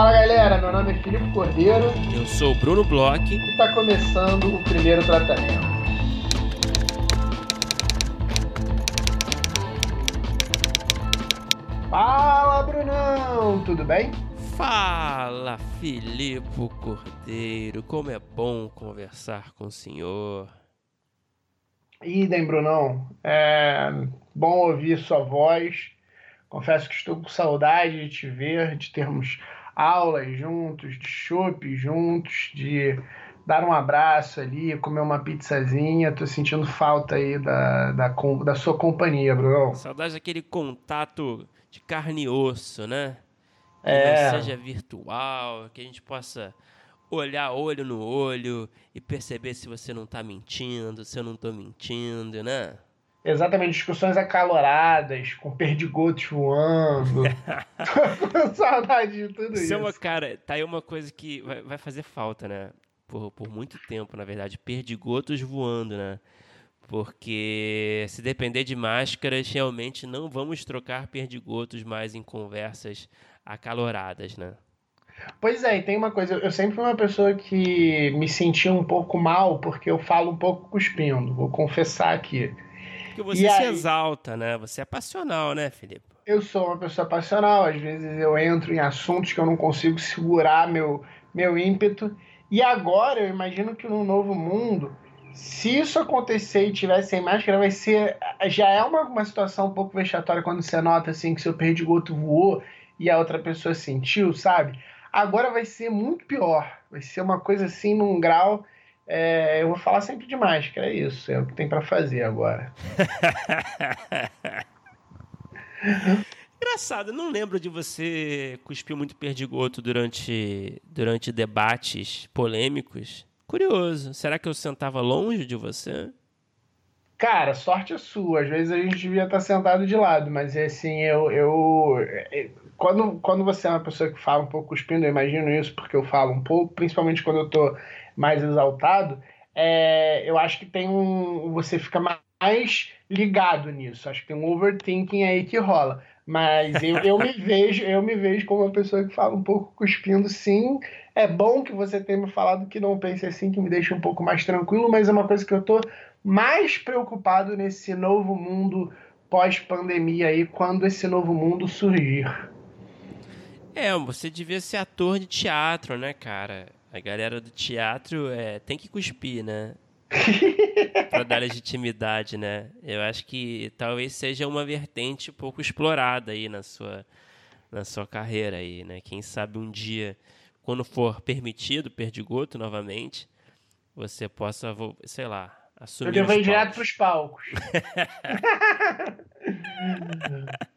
Fala galera, meu nome é Filipe Cordeiro. Eu sou Bruno Bloch. E está começando o primeiro tratamento. Fala Brunão, tudo bem? Fala Filipe Cordeiro, como é bom conversar com o senhor. Idem, Brunão. É bom ouvir sua voz. Confesso que estou com saudade de te ver, de termos aulas juntos, de chopp juntos, de dar um abraço ali, comer uma pizzazinha. Tô sentindo falta aí da, da, da sua companhia, Bruno. Saudade daquele contato de carne e osso, né? Que é. seja virtual, que a gente possa olhar olho no olho e perceber se você não tá mentindo, se eu não tô mentindo, né? Exatamente, discussões acaloradas, com perdigotos voando. Tô com saudade de tudo isso. Isso é uma, cara, tá aí uma coisa que vai, vai fazer falta, né? Por, por muito tempo, na verdade, perdigotos voando, né? Porque se depender de máscaras, realmente não vamos trocar perdigotos mais em conversas acaloradas, né? Pois é, e tem uma coisa, eu sempre fui uma pessoa que me sentia um pouco mal porque eu falo um pouco cuspindo, vou confessar aqui. Porque você se exalta, né? Você é passional, né, Felipe? Eu sou uma pessoa passional, às vezes eu entro em assuntos que eu não consigo segurar meu, meu ímpeto. E agora eu imagino que no novo mundo, se isso acontecer e tiver sem máscara, vai ser. Já é uma, uma situação um pouco vexatória quando você nota assim que seu perdigoto voou e a outra pessoa sentiu, sabe? Agora vai ser muito pior. Vai ser uma coisa assim num grau é, eu vou falar sempre de máscara, é isso. É o que tem para fazer agora. Engraçado, não lembro de você cuspir muito perdigoto durante, durante debates polêmicos. Curioso. Será que eu sentava longe de você? Cara, sorte é sua. Às vezes a gente devia estar sentado de lado, mas é assim, eu. eu é, quando, quando você é uma pessoa que fala um pouco cuspindo, eu imagino isso porque eu falo um pouco, principalmente quando eu tô mais exaltado, é, eu acho que tem um. Você fica mais ligado nisso. Acho que tem um overthinking aí que rola. Mas eu, eu me vejo, eu me vejo como uma pessoa que fala um pouco cuspindo, sim. É bom que você tenha me falado que não pense assim, que me deixa um pouco mais tranquilo, mas é uma coisa que eu tô mais preocupado nesse novo mundo pós-pandemia aí, quando esse novo mundo surgir. É, você devia ser ator de teatro, né, cara? A galera do teatro é, tem que cuspir, né? para dar legitimidade, né? Eu acho que talvez seja uma vertente pouco explorada aí na sua, na sua carreira aí, né? Quem sabe um dia, quando for permitido perdigoto novamente, você possa, sei lá, assumir. Eu vou direto para os palcos.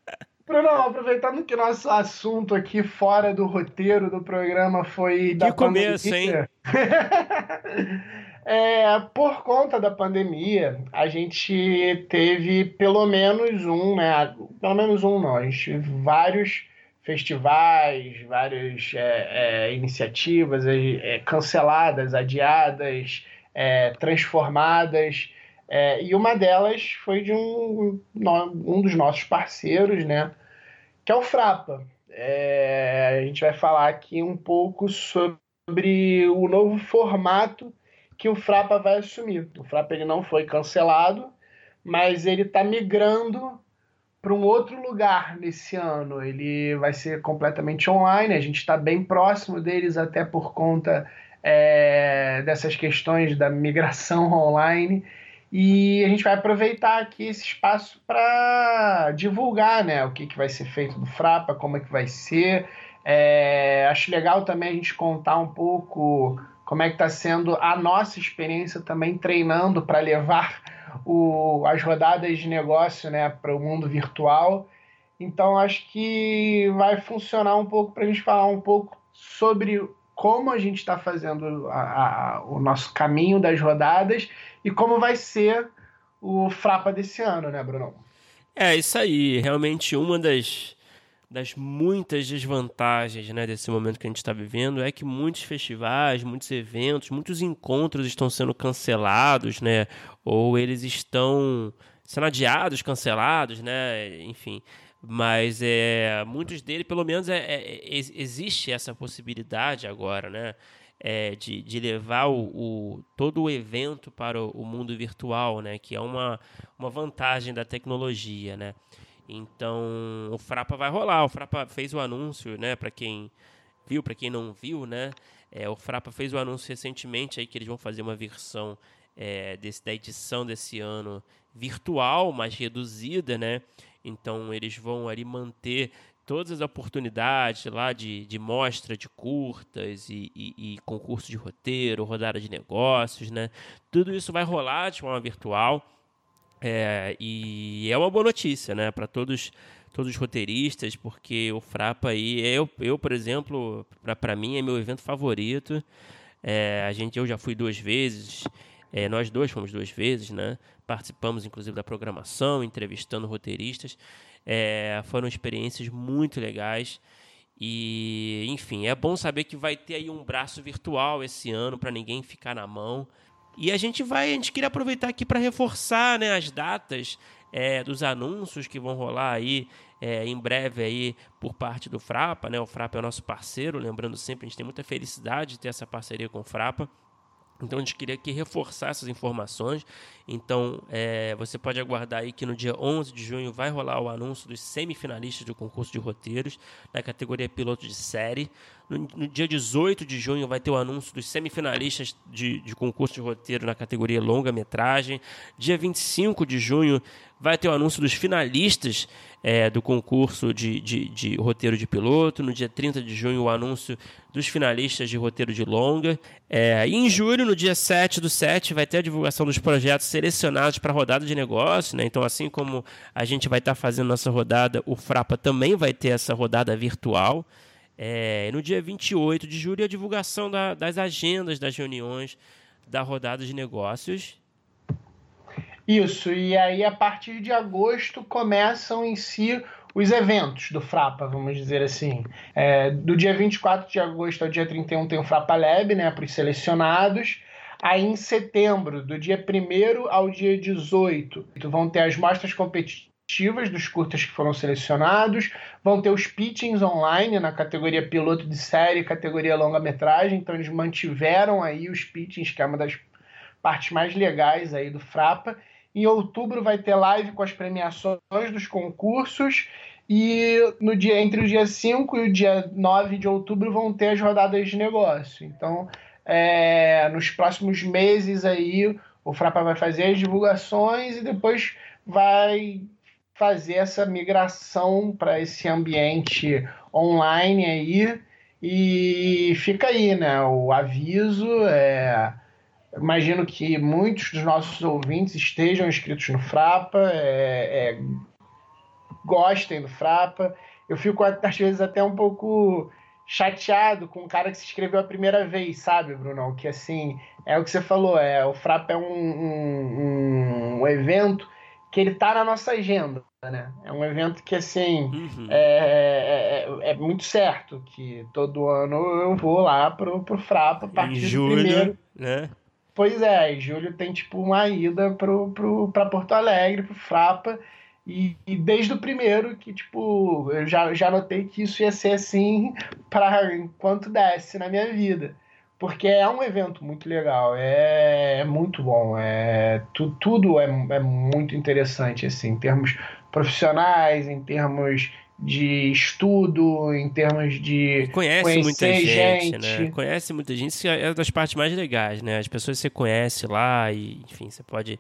Bruno, aproveitando que nosso assunto aqui fora do roteiro do programa foi da que começo, pandemia, hein? é, por conta da pandemia, a gente teve pelo menos um, né? Pelo menos um não, a gente teve vários festivais, várias é, é, iniciativas é, canceladas, adiadas, é, transformadas. É, e uma delas foi de um, um dos nossos parceiros, né? Que é o Frapa. É, a gente vai falar aqui um pouco sobre o novo formato que o Frapa vai assumir. O Frapa ele não foi cancelado, mas ele está migrando para um outro lugar nesse ano. Ele vai ser completamente online. A gente está bem próximo deles, até por conta é, dessas questões da migração online. E a gente vai aproveitar aqui esse espaço para divulgar né, o que, que vai ser feito do Frapa, como é que vai ser. É, acho legal também a gente contar um pouco como é que está sendo a nossa experiência também treinando para levar o, as rodadas de negócio né, para o mundo virtual. Então acho que vai funcionar um pouco para a gente falar um pouco sobre como a gente está fazendo a, a, o nosso caminho das rodadas e como vai ser o Frapa desse ano, né, Bruno? É, isso aí. Realmente uma das, das muitas desvantagens né, desse momento que a gente está vivendo é que muitos festivais, muitos eventos, muitos encontros estão sendo cancelados, né? Ou eles estão sendo adiados, cancelados, né? Enfim, mas é, muitos deles, pelo menos, é, é, é existe essa possibilidade agora, né? É, de, de levar o, o, todo o evento para o, o, mundo virtual, né? Que é uma, uma vantagem da tecnologia, né? Então, o Frapa vai rolar. O Frapa fez o anúncio, né? Para quem viu, para quem não viu, né? É, o Frapa fez o anúncio recentemente aí que eles vão fazer uma versão é, desse, da edição desse ano virtual, mais reduzida, né? Então eles vão ali manter todas as oportunidades lá de, de mostra de curtas e, e, e, concurso de roteiro, rodada de negócios, né? Tudo isso vai rolar de forma virtual é, e é uma boa notícia, né? Para todos todos os roteiristas, porque o Frapa aí, eu, eu por exemplo, para mim é meu evento favorito. É, a gente, eu já fui duas vezes, é, nós dois fomos duas vezes, né? Participamos, inclusive, da programação, entrevistando roteiristas. É, foram experiências muito legais. E, enfim, é bom saber que vai ter aí um braço virtual esse ano para ninguém ficar na mão. E a gente vai, a gente queria aproveitar aqui para reforçar né, as datas é, dos anúncios que vão rolar aí é, em breve aí por parte do Frapa, né? O Frapa é o nosso parceiro, lembrando sempre, a gente tem muita felicidade de ter essa parceria com o Frapa. Então a gente queria aqui reforçar essas informações. Então é, você pode aguardar aí que no dia 11 de junho vai rolar o anúncio dos semifinalistas do concurso de roteiros na categoria piloto de série. No, no dia 18 de junho vai ter o anúncio dos semifinalistas de, de concurso de roteiro na categoria longa-metragem. Dia 25 de junho vai ter o anúncio dos finalistas é, do concurso de, de, de, roteiro de piloto. No dia 30 de junho, o anúncio dos finalistas de roteiro de longa. É, e em julho, no dia 7 do 7, vai ter a divulgação dos projetos selecionados para a rodada de negócio. Né? Então, assim como a gente vai estar tá fazendo nossa rodada, o Frapa também vai ter essa rodada virtual. É, no dia 28 de julho, a divulgação da, das agendas das reuniões da rodada de negócios isso, e aí a partir de agosto começam em si os eventos do Frapa, vamos dizer assim. É, do dia 24 de agosto ao dia 31 tem o Frapa Lab, né, para os selecionados. Aí em setembro, do dia 1 ao dia 18, vão ter as mostras competitivas dos curtas que foram selecionados, vão ter os pitchings online na categoria piloto de série categoria longa-metragem, então eles mantiveram aí os pitchings, que é uma das partes mais legais aí do Frapa. Em outubro vai ter live com as premiações dos concursos. E no dia entre o dia 5 e o dia 9 de outubro vão ter as rodadas de negócio. Então, é, nos próximos meses aí, o Frapa vai fazer as divulgações e depois vai fazer essa migração para esse ambiente online aí. E fica aí, né? O aviso é Imagino que muitos dos nossos ouvintes estejam inscritos no Frapa, é, é, gostem do Frapa. Eu fico, às vezes, até um pouco chateado com o cara que se inscreveu a primeira vez, sabe, Bruno? Que assim, é o que você falou, é, o Frapa é um, um, um evento que ele tá na nossa agenda, né? É um evento que, assim, uhum. é, é, é, muito certo que todo ano eu vou lá pro, pro Frapa a partir em julho, do primeiro... né? Pois é, julho tem tipo uma ida pro, pro, pra Porto Alegre, pro Frapa, e, e, desde o primeiro que, tipo, eu já, já notei que isso ia ser assim para enquanto desce na minha vida. Porque é um evento muito legal, é, é muito bom, é, tu, tudo é, é muito interessante, assim, em termos profissionais, em termos de estudo, em termos de conhece muita gente, gente, né? Conhece muita gente, isso é das partes mais legais, né? As pessoas você conhece lá e, enfim, você pode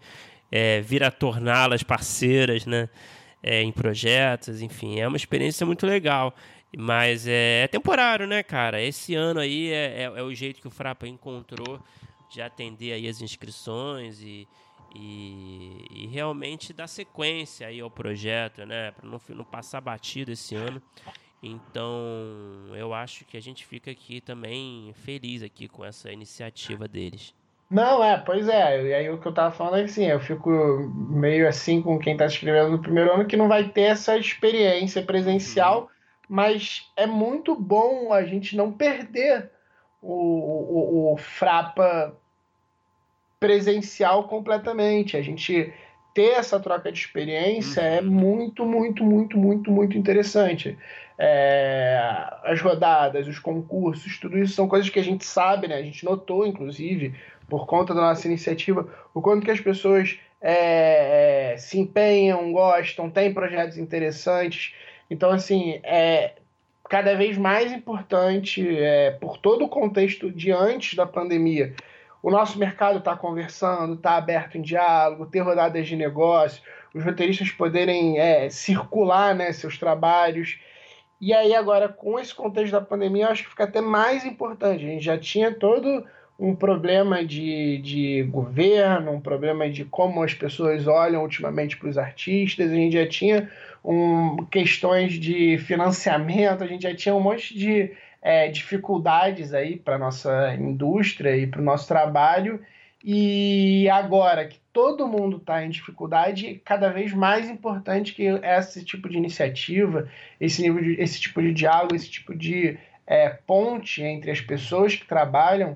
é, vir a torná-las parceiras, né? É, em projetos, enfim, é uma experiência muito legal. Mas é, é temporário, né, cara? Esse ano aí é, é, é o jeito que o Frapa encontrou de atender aí as inscrições e, e, e, realmente dar sequência aí ao projeto, né? Para não, não passar batido esse ano. Então, eu acho que a gente fica aqui também feliz aqui com essa iniciativa deles. Não, é, pois é. E aí o que eu tava falando é assim, eu fico meio assim com quem tá escrevendo no primeiro ano que não vai ter essa experiência presencial, uhum. mas é muito bom a gente não perder o, o, o Frapa presencial completamente. A gente ter essa troca de experiência é uhum. muito, muito, muito, muito, muito interessante. É, as rodadas, os concursos, tudo isso são coisas que a gente sabe, né? A gente notou, inclusive, por conta da nossa iniciativa, o quanto que as pessoas é, é, se empenham, gostam, têm projetos interessantes. Então, assim, é cada vez mais importante, é, por todo o contexto de antes da pandemia, o nosso mercado está conversando, está aberto em diálogo, ter rodadas de negócio, os roteiristas poderem é, circular né, seus trabalhos. E aí, agora, com esse contexto da pandemia, eu acho que fica até mais importante. A gente já tinha todo um problema de, de governo, um problema de como as pessoas olham ultimamente para os artistas, a gente já tinha um, questões de financiamento, a gente já tinha um monte de é, dificuldades aí para nossa indústria e para o nosso trabalho. E agora que todo mundo está em dificuldade, cada vez mais importante que esse tipo de iniciativa, esse, nível de, esse tipo de diálogo, esse tipo de é, ponte entre as pessoas que trabalham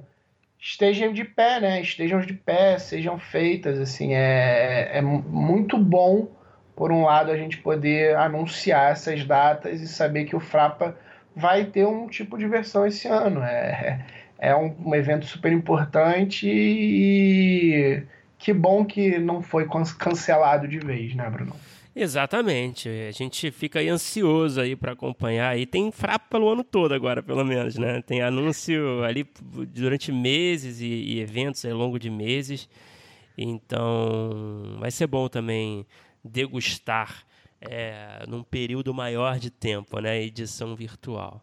estejam de pé, né? Estejam de pé, sejam feitas, assim, é, é muito bom, por um lado, a gente poder anunciar essas datas e saber que o Frapa vai ter um tipo de versão esse ano. É, é um, um evento super importante e que bom que não foi cancelado de vez, né, Bruno? Exatamente. A gente fica aí ansioso aí para acompanhar. E tem frapo pelo ano todo agora, pelo menos, né? Tem anúncio ali durante meses e, e eventos ao longo de meses. Então, vai ser bom também degustar é, num período maior de tempo, né? Edição virtual.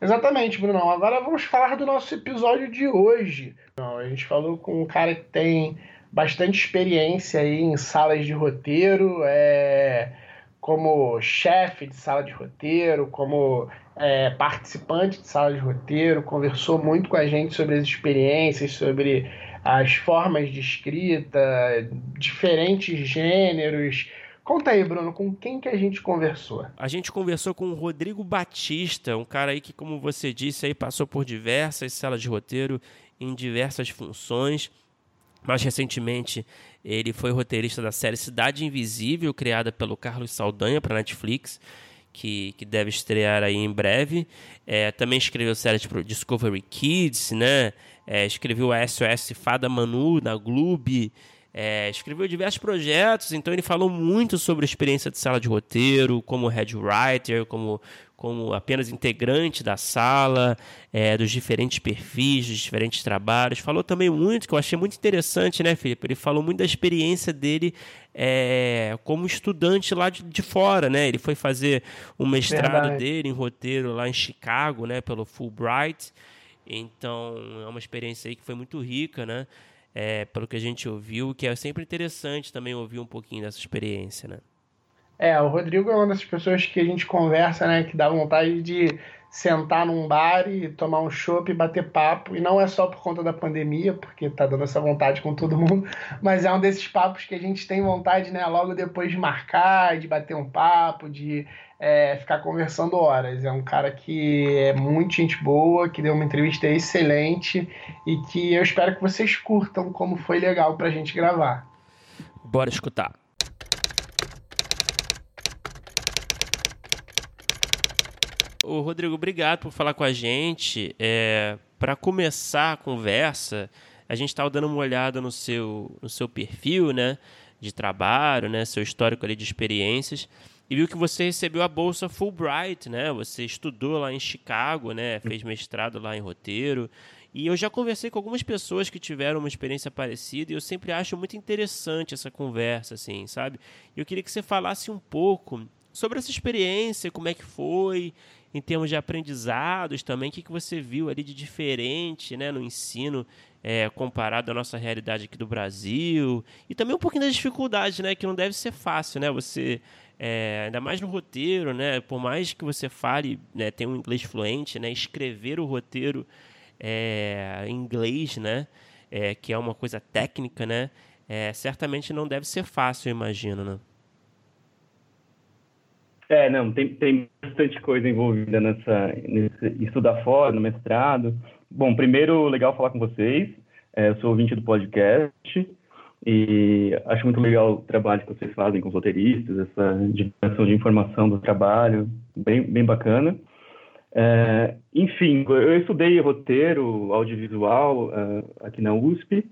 Exatamente, Brunão. Agora vamos falar do nosso episódio de hoje. A gente falou com um cara que tem bastante experiência aí em salas de roteiro, é, como chefe de sala de roteiro, como é, participante de sala de roteiro, conversou muito com a gente sobre as experiências, sobre as formas de escrita, diferentes gêneros, Conta aí, Bruno, com quem que a gente conversou? A gente conversou com o Rodrigo Batista, um cara aí que, como você disse, aí passou por diversas salas de roteiro em diversas funções. Mais recentemente, ele foi roteirista da série Cidade Invisível, criada pelo Carlos Saldanha para Netflix, que, que deve estrear aí em breve. É, também escreveu séries para Discovery Kids, né? É, escreveu a SOS Fada Manu na Globo. É, escreveu diversos projetos, então ele falou muito sobre a experiência de sala de roteiro, como head writer, como, como apenas integrante da sala, é, dos diferentes perfis, dos diferentes trabalhos. Falou também muito, que eu achei muito interessante, né, Felipe? Ele falou muito da experiência dele é, como estudante lá de, de, fora, né? Ele foi fazer o mestrado Verdade. dele em roteiro lá em Chicago, né, pelo Fulbright. Então, é uma experiência aí que foi muito rica, né? É, pelo que a gente ouviu, que é sempre interessante também ouvir um pouquinho dessa experiência, né? É, o Rodrigo é uma das pessoas que a gente conversa, né, que dá vontade de sentar num bar e tomar um chopp e bater papo, e não é só por conta da pandemia, porque tá dando essa vontade com todo mundo, mas é um desses papos que a gente tem vontade, né, logo depois de marcar, de bater um papo, de é, ficar conversando horas. É um cara que é muito gente boa, que deu uma entrevista excelente e que eu espero que vocês curtam como foi legal pra gente gravar. Bora escutar. Ô, Rodrigo, obrigado por falar com a gente. É, Para começar a conversa, a gente estava dando uma olhada no seu, no seu perfil né, de trabalho, né, seu histórico ali de experiências e viu que você recebeu a bolsa Fulbright, né? Você estudou lá em Chicago, né? Fez mestrado lá em roteiro. E eu já conversei com algumas pessoas que tiveram uma experiência parecida e eu sempre acho muito interessante essa conversa, assim, sabe? Eu queria que você falasse um pouco sobre essa experiência, como é que foi, em termos de aprendizados também, o que, que você viu ali de diferente né, no ensino é, comparado à nossa realidade aqui do Brasil, e também um pouquinho das dificuldades, né, que não deve ser fácil, né, você é, ainda mais no roteiro, né? Por mais que você fale, né, tenha um inglês fluente, né? Escrever o roteiro é, em inglês, né? É, que é uma coisa técnica, né? É, certamente não deve ser fácil, eu imagino, né? É, não, tem, tem bastante coisa envolvida nessa, nesse estudar fora, no mestrado. Bom, primeiro, legal falar com vocês. É, eu sou ouvinte do podcast. E acho muito legal o trabalho que vocês fazem com os roteiristas, essa divulgação de informação do trabalho, bem, bem bacana. É, enfim, eu estudei roteiro audiovisual uh, aqui na USP,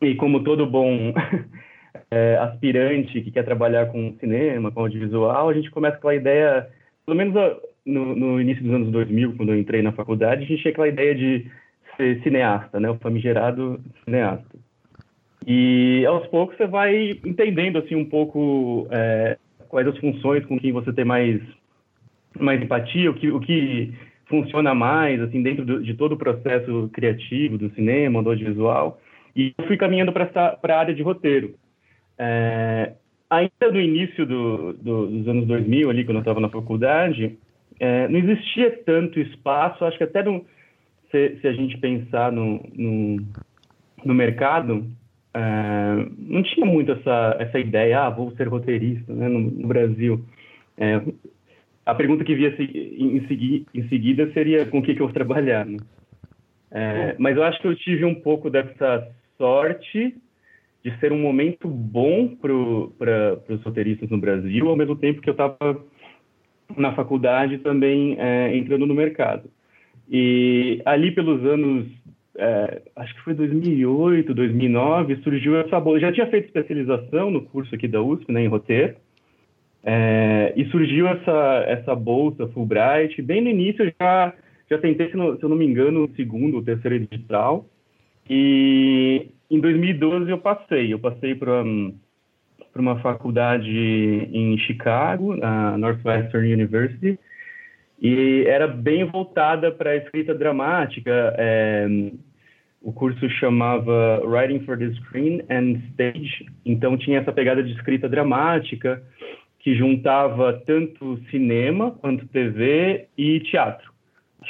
e como todo bom é, aspirante que quer trabalhar com cinema, com audiovisual, a gente começa com a ideia, pelo menos no, no, início dos anos 2000, quando eu entrei na faculdade, a gente tinha aquela ideia de ser cineasta, né, o famigerado cineasta. E aos poucos você vai entendendo assim um pouco é, quais as funções com quem você tem mais mais empatia, o que, o que funciona mais assim dentro do, de todo o processo criativo do cinema, do audiovisual. E eu fui caminhando para a área de roteiro. É, ainda no início do, do, dos anos 2000, ali quando eu estava na faculdade, é, não existia tanto espaço. Acho que até no, se, se a gente pensar no, no, no mercado, é, não tinha muito essa, essa ideia, ah, vou ser roteirista né, no, no Brasil. É, a pergunta que via em, segui, em, seguida seria com o que, que eu vou trabalhar. Né? É, mas eu acho que eu tive um pouco dessa sorte de ser um momento bom para os roteiristas no Brasil, ao mesmo tempo que eu estava na faculdade também é, entrando no mercado. E ali pelos anos é, acho que foi 2008, 2009, surgiu essa bolsa. Já tinha feito especialização no curso aqui da USP, né, em roteiro, é, e surgiu essa, essa bolsa Fulbright. Bem no início, eu já, já tentei, se, não, se eu não me engano, o segundo ou terceiro edital. E em 2012 eu passei. Eu passei para para uma faculdade em Chicago, a Northwestern University, e era bem voltada para a escrita dramática. É, o curso chamava Writing for the Screen and Stage, então tinha essa pegada de escrita dramática que juntava tanto cinema quanto TV e teatro.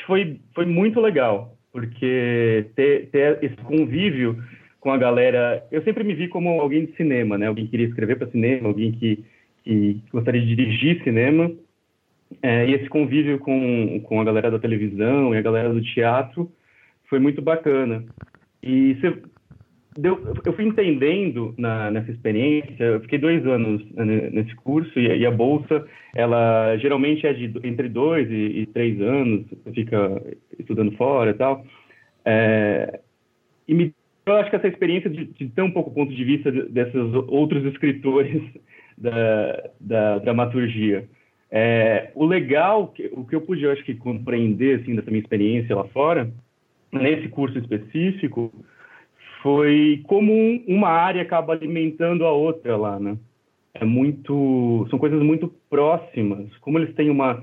Foi, foi muito legal, porque ter, ter esse convívio com a galera. Eu sempre me vi como alguém de cinema, né? Alguém que queria escrever para cinema, alguém que, que gostaria de dirigir cinema. É, e esse convívio com, com a galera da televisão e a galera do teatro foi muito bacana. E deu, eu fui entendendo na, nessa experiência, eu fiquei dois anos né, nesse curso e, e, a bolsa, ela geralmente é de entre dois e, e três anos, você fica estudando fora e tal. É, e me, eu acho que essa experiência de, de ter um pouco o ponto de vista desses outros escritores da, da dramaturgia. É, o legal, o que eu pude, eu acho que compreender assim dessa minha experiência lá fora, nesse curso específico, foi como uma área acaba alimentando a outra lá, né? É muito, são coisas muito próximas. Como eles têm uma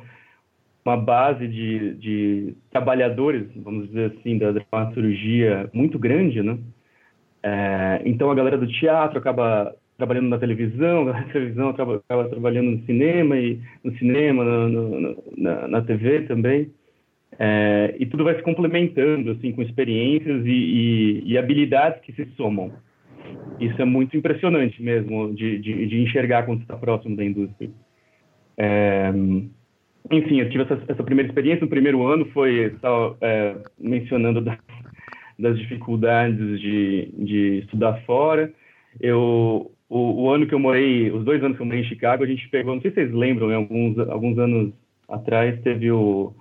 uma base de, de trabalhadores, vamos dizer assim, da dramaturgia muito grande, né? É, então a galera do teatro acaba trabalhando na televisão, na televisão acaba, trabalhando no cinema e no cinema, no, no, na, na, TV também. É, e tudo vai se complementando assim com experiências e, e, e, habilidades que se somam. Isso é muito impressionante mesmo de, de, de enxergar quando está próximo da indústria. É, enfim, eu tive essa, essa, primeira experiência. No primeiro ano foi é, mencionando da, das dificuldades de, de estudar fora. Eu o, o, ano que eu morei, os dois anos que eu morei em Chicago, a gente pegou, não sei se vocês lembram, alguns, alguns anos atrás teve o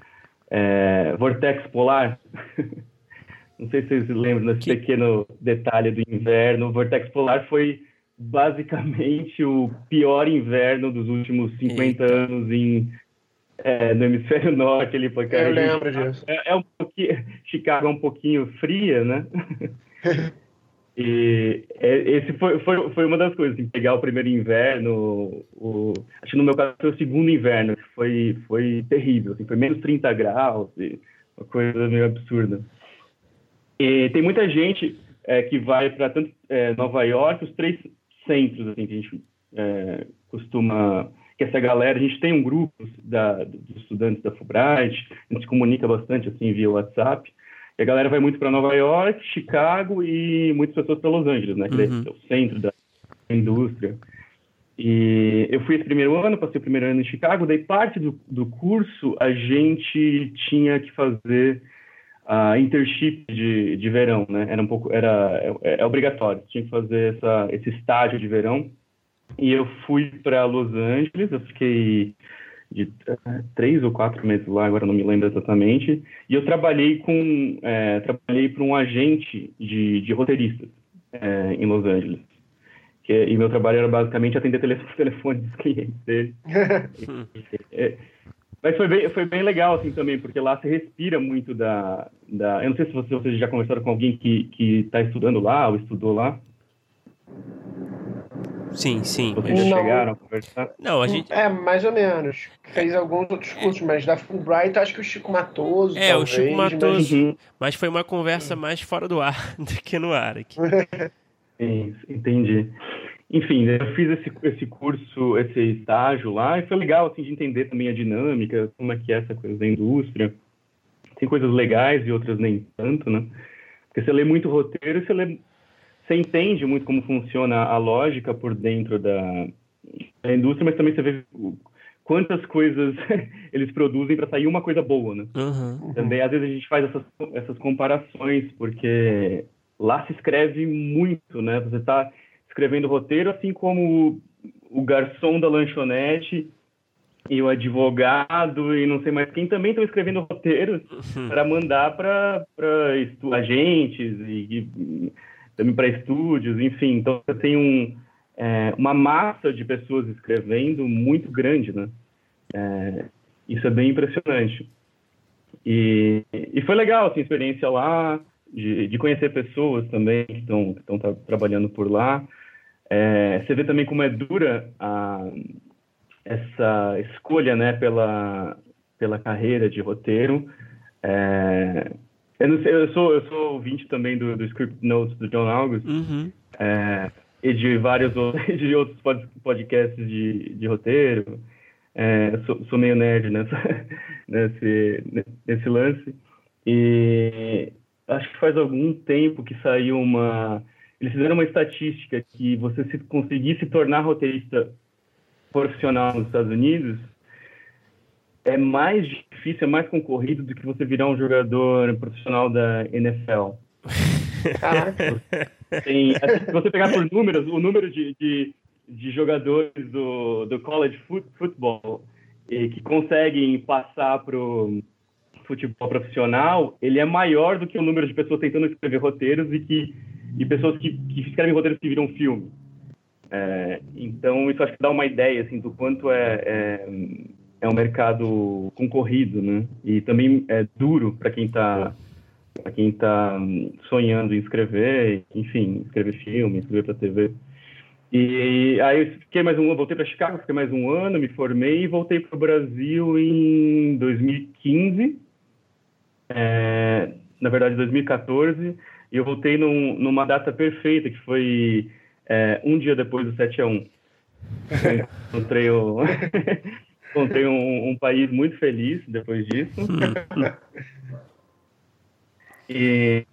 é, Vortex Polar. não sei se vocês lembram desse que... pequeno detalhe do inverno. O Vortex Polar foi basicamente o pior inverno dos últimos 50 Eita. anos em, é, no hemisfério norte. Ele foi, eu lembro disso. É, é um pouquinho, Chicago é um pouquinho fria, né? E é, esse foi, foi, foi uma das coisas, assim, pegar o primeiro inverno, o, acho que no meu caso foi o segundo inverno, que foi, foi terrível, assim, foi menos 30 graus, uma coisa meio absurda. E tem muita gente é, que vai para tanto é, Nova York, os três centros, assim, que a gente é, costuma, que essa galera, a gente tem um grupo da, dos estudantes da Fulbright, a gente comunica bastante, assim, via WhatsApp, e a galera vai muito para Nova York, Chicago e muitas pessoas para Los Angeles, né? Que uhum. é o centro da indústria. E eu fui esse primeiro ano, passei o primeiro ano em Chicago, daí parte do, do curso a gente tinha que fazer a internship de, de verão, né? Era um pouco, era é, é obrigatório, tinha que fazer essa, esse estágio de verão. E eu fui para Los Angeles, eu fiquei de uh, três ou quatro meses lá, agora não me lembro exatamente. E eu trabalhei com, é, trabalhei para um agente de, de roteiristas é, em Los Angeles. Que, e meu trabalho era basicamente atender telefone, telefone dos clientes dele. é, mas foi bem, foi bem legal, assim, também, porque lá se respira muito da... da eu não sei se vocês você já conversaram com alguém que está estudando lá ou estudou lá. Sim, sim. Vocês não, chegaram a conversar? Não, a gente... É, mais ou menos. Fez alguns outros cursos, mas da Fulbright acho que o Chico Matoso, É, talvez, o Chico Matoso. Mas... mas... foi uma conversa mais fora do ar do que no ar aqui. Sim, entendi. Enfim, eu fiz esse, esse curso, esse estágio lá, e foi legal, assim, de entender também a dinâmica, como é que é essa coisa da indústria. Tem coisas legais e outras nem tanto, né? Porque você lê muito roteiro, você, lê, você entende muito como funciona a lógica por dentro da, da indústria, mas também você vê quantas coisas eles produzem para sair uma coisa boa, né? Uhum. Também, às vezes, a gente faz essas, essas comparações, porque lá se escreve muito, né? Você está escrevendo roteiro, assim como o garçom da lanchonete e o advogado e não sei mais quem também estão escrevendo roteiros uhum. para mandar para agentes e, e também para estúdios, enfim. Então você tem um, é, uma massa de pessoas escrevendo muito grande, né? É, isso é bem impressionante. E, e foi legal assim, a experiência lá, de, de conhecer pessoas também que estão tra trabalhando por lá. É, você vê também como é dura a, essa escolha né, pela, pela carreira de roteiro. É, eu, não sei, eu, sou, eu sou ouvinte também do, do Script Notes do John August uhum. é, e de vários outros, de outros podcasts de, de roteiro. É, sou, sou, meio nerd nessa, nesse, nesse lance. E acho que faz algum tempo que saiu uma eles fizeram uma estatística que você se conseguir se tornar roteirista profissional nos Estados Unidos é mais difícil, é mais concorrido do que você virar um jogador profissional da NFL. Caraca. Tem, assim, se você pegar por números, o número de, de, de jogadores do, do college football e que conseguem passar para o futebol profissional, ele é maior do que o número de pessoas tentando escrever roteiros e que e pessoas que, que escrevem roteiros que viram filme. É, então, isso acho que dá uma ideia assim, do quanto é, é, é um mercado concorrido, né? E também é duro para quem está para quem está sonhando em escrever, enfim, escrever filme, escrever para TV. E aí eu fiquei mais um ano, voltei para Chicago, fiquei mais um ano, me formei e voltei para o Brasil em 2015, é, na verdade 2014, e eu voltei num, numa data perfeita, que foi é, um dia depois do 7 a 1 encontrei, o, encontrei um, um, país muito feliz depois disso. e,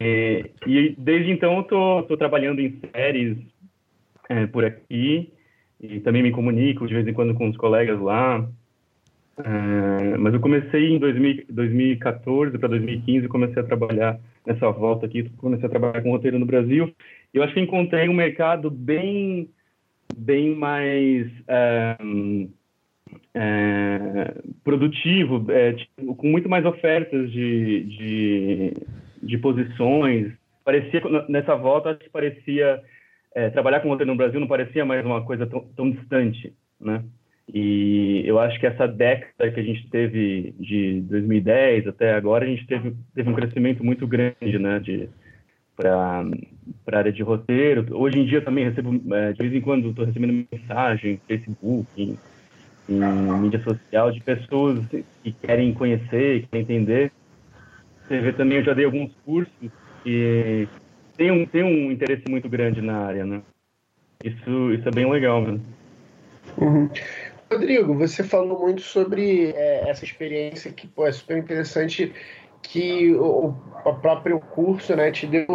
e, desde então eu tô, tô trabalhando em séries é, por aqui e também me comunico de vez em quando com os colegas lá. É, mas eu comecei em 2000, 2014 para 2015, comecei a trabalhar nessa volta aqui, comecei a trabalhar com roteiro no Brasil. E eu acho que encontrei um mercado bem, bem mais é, é, produtivo, é, tipo, com muito mais ofertas de, de, de, posições. Parecia, nessa volta, acho que parecia, é, trabalhar com roteiro no Brasil não parecia mais uma coisa tão, tão distante, né? E eu acho que essa década que a gente teve de 2010 até agora, a gente teve, teve um crescimento muito grande, né, de para a área de roteiro. Hoje em dia também recebo, é, de vez em quando, estou recebendo mensagem Facebook, em, mídia social, de pessoas que querem conhecer, que querem entender. Você vê também, eu já dei alguns cursos e tem um, tem um interesse muito grande na área, né? Isso, isso é bem legal, mano. Uhum. Rodrigo, você falou muito sobre é, essa experiência que pô, é super interessante que o, o, próprio curso né, te deu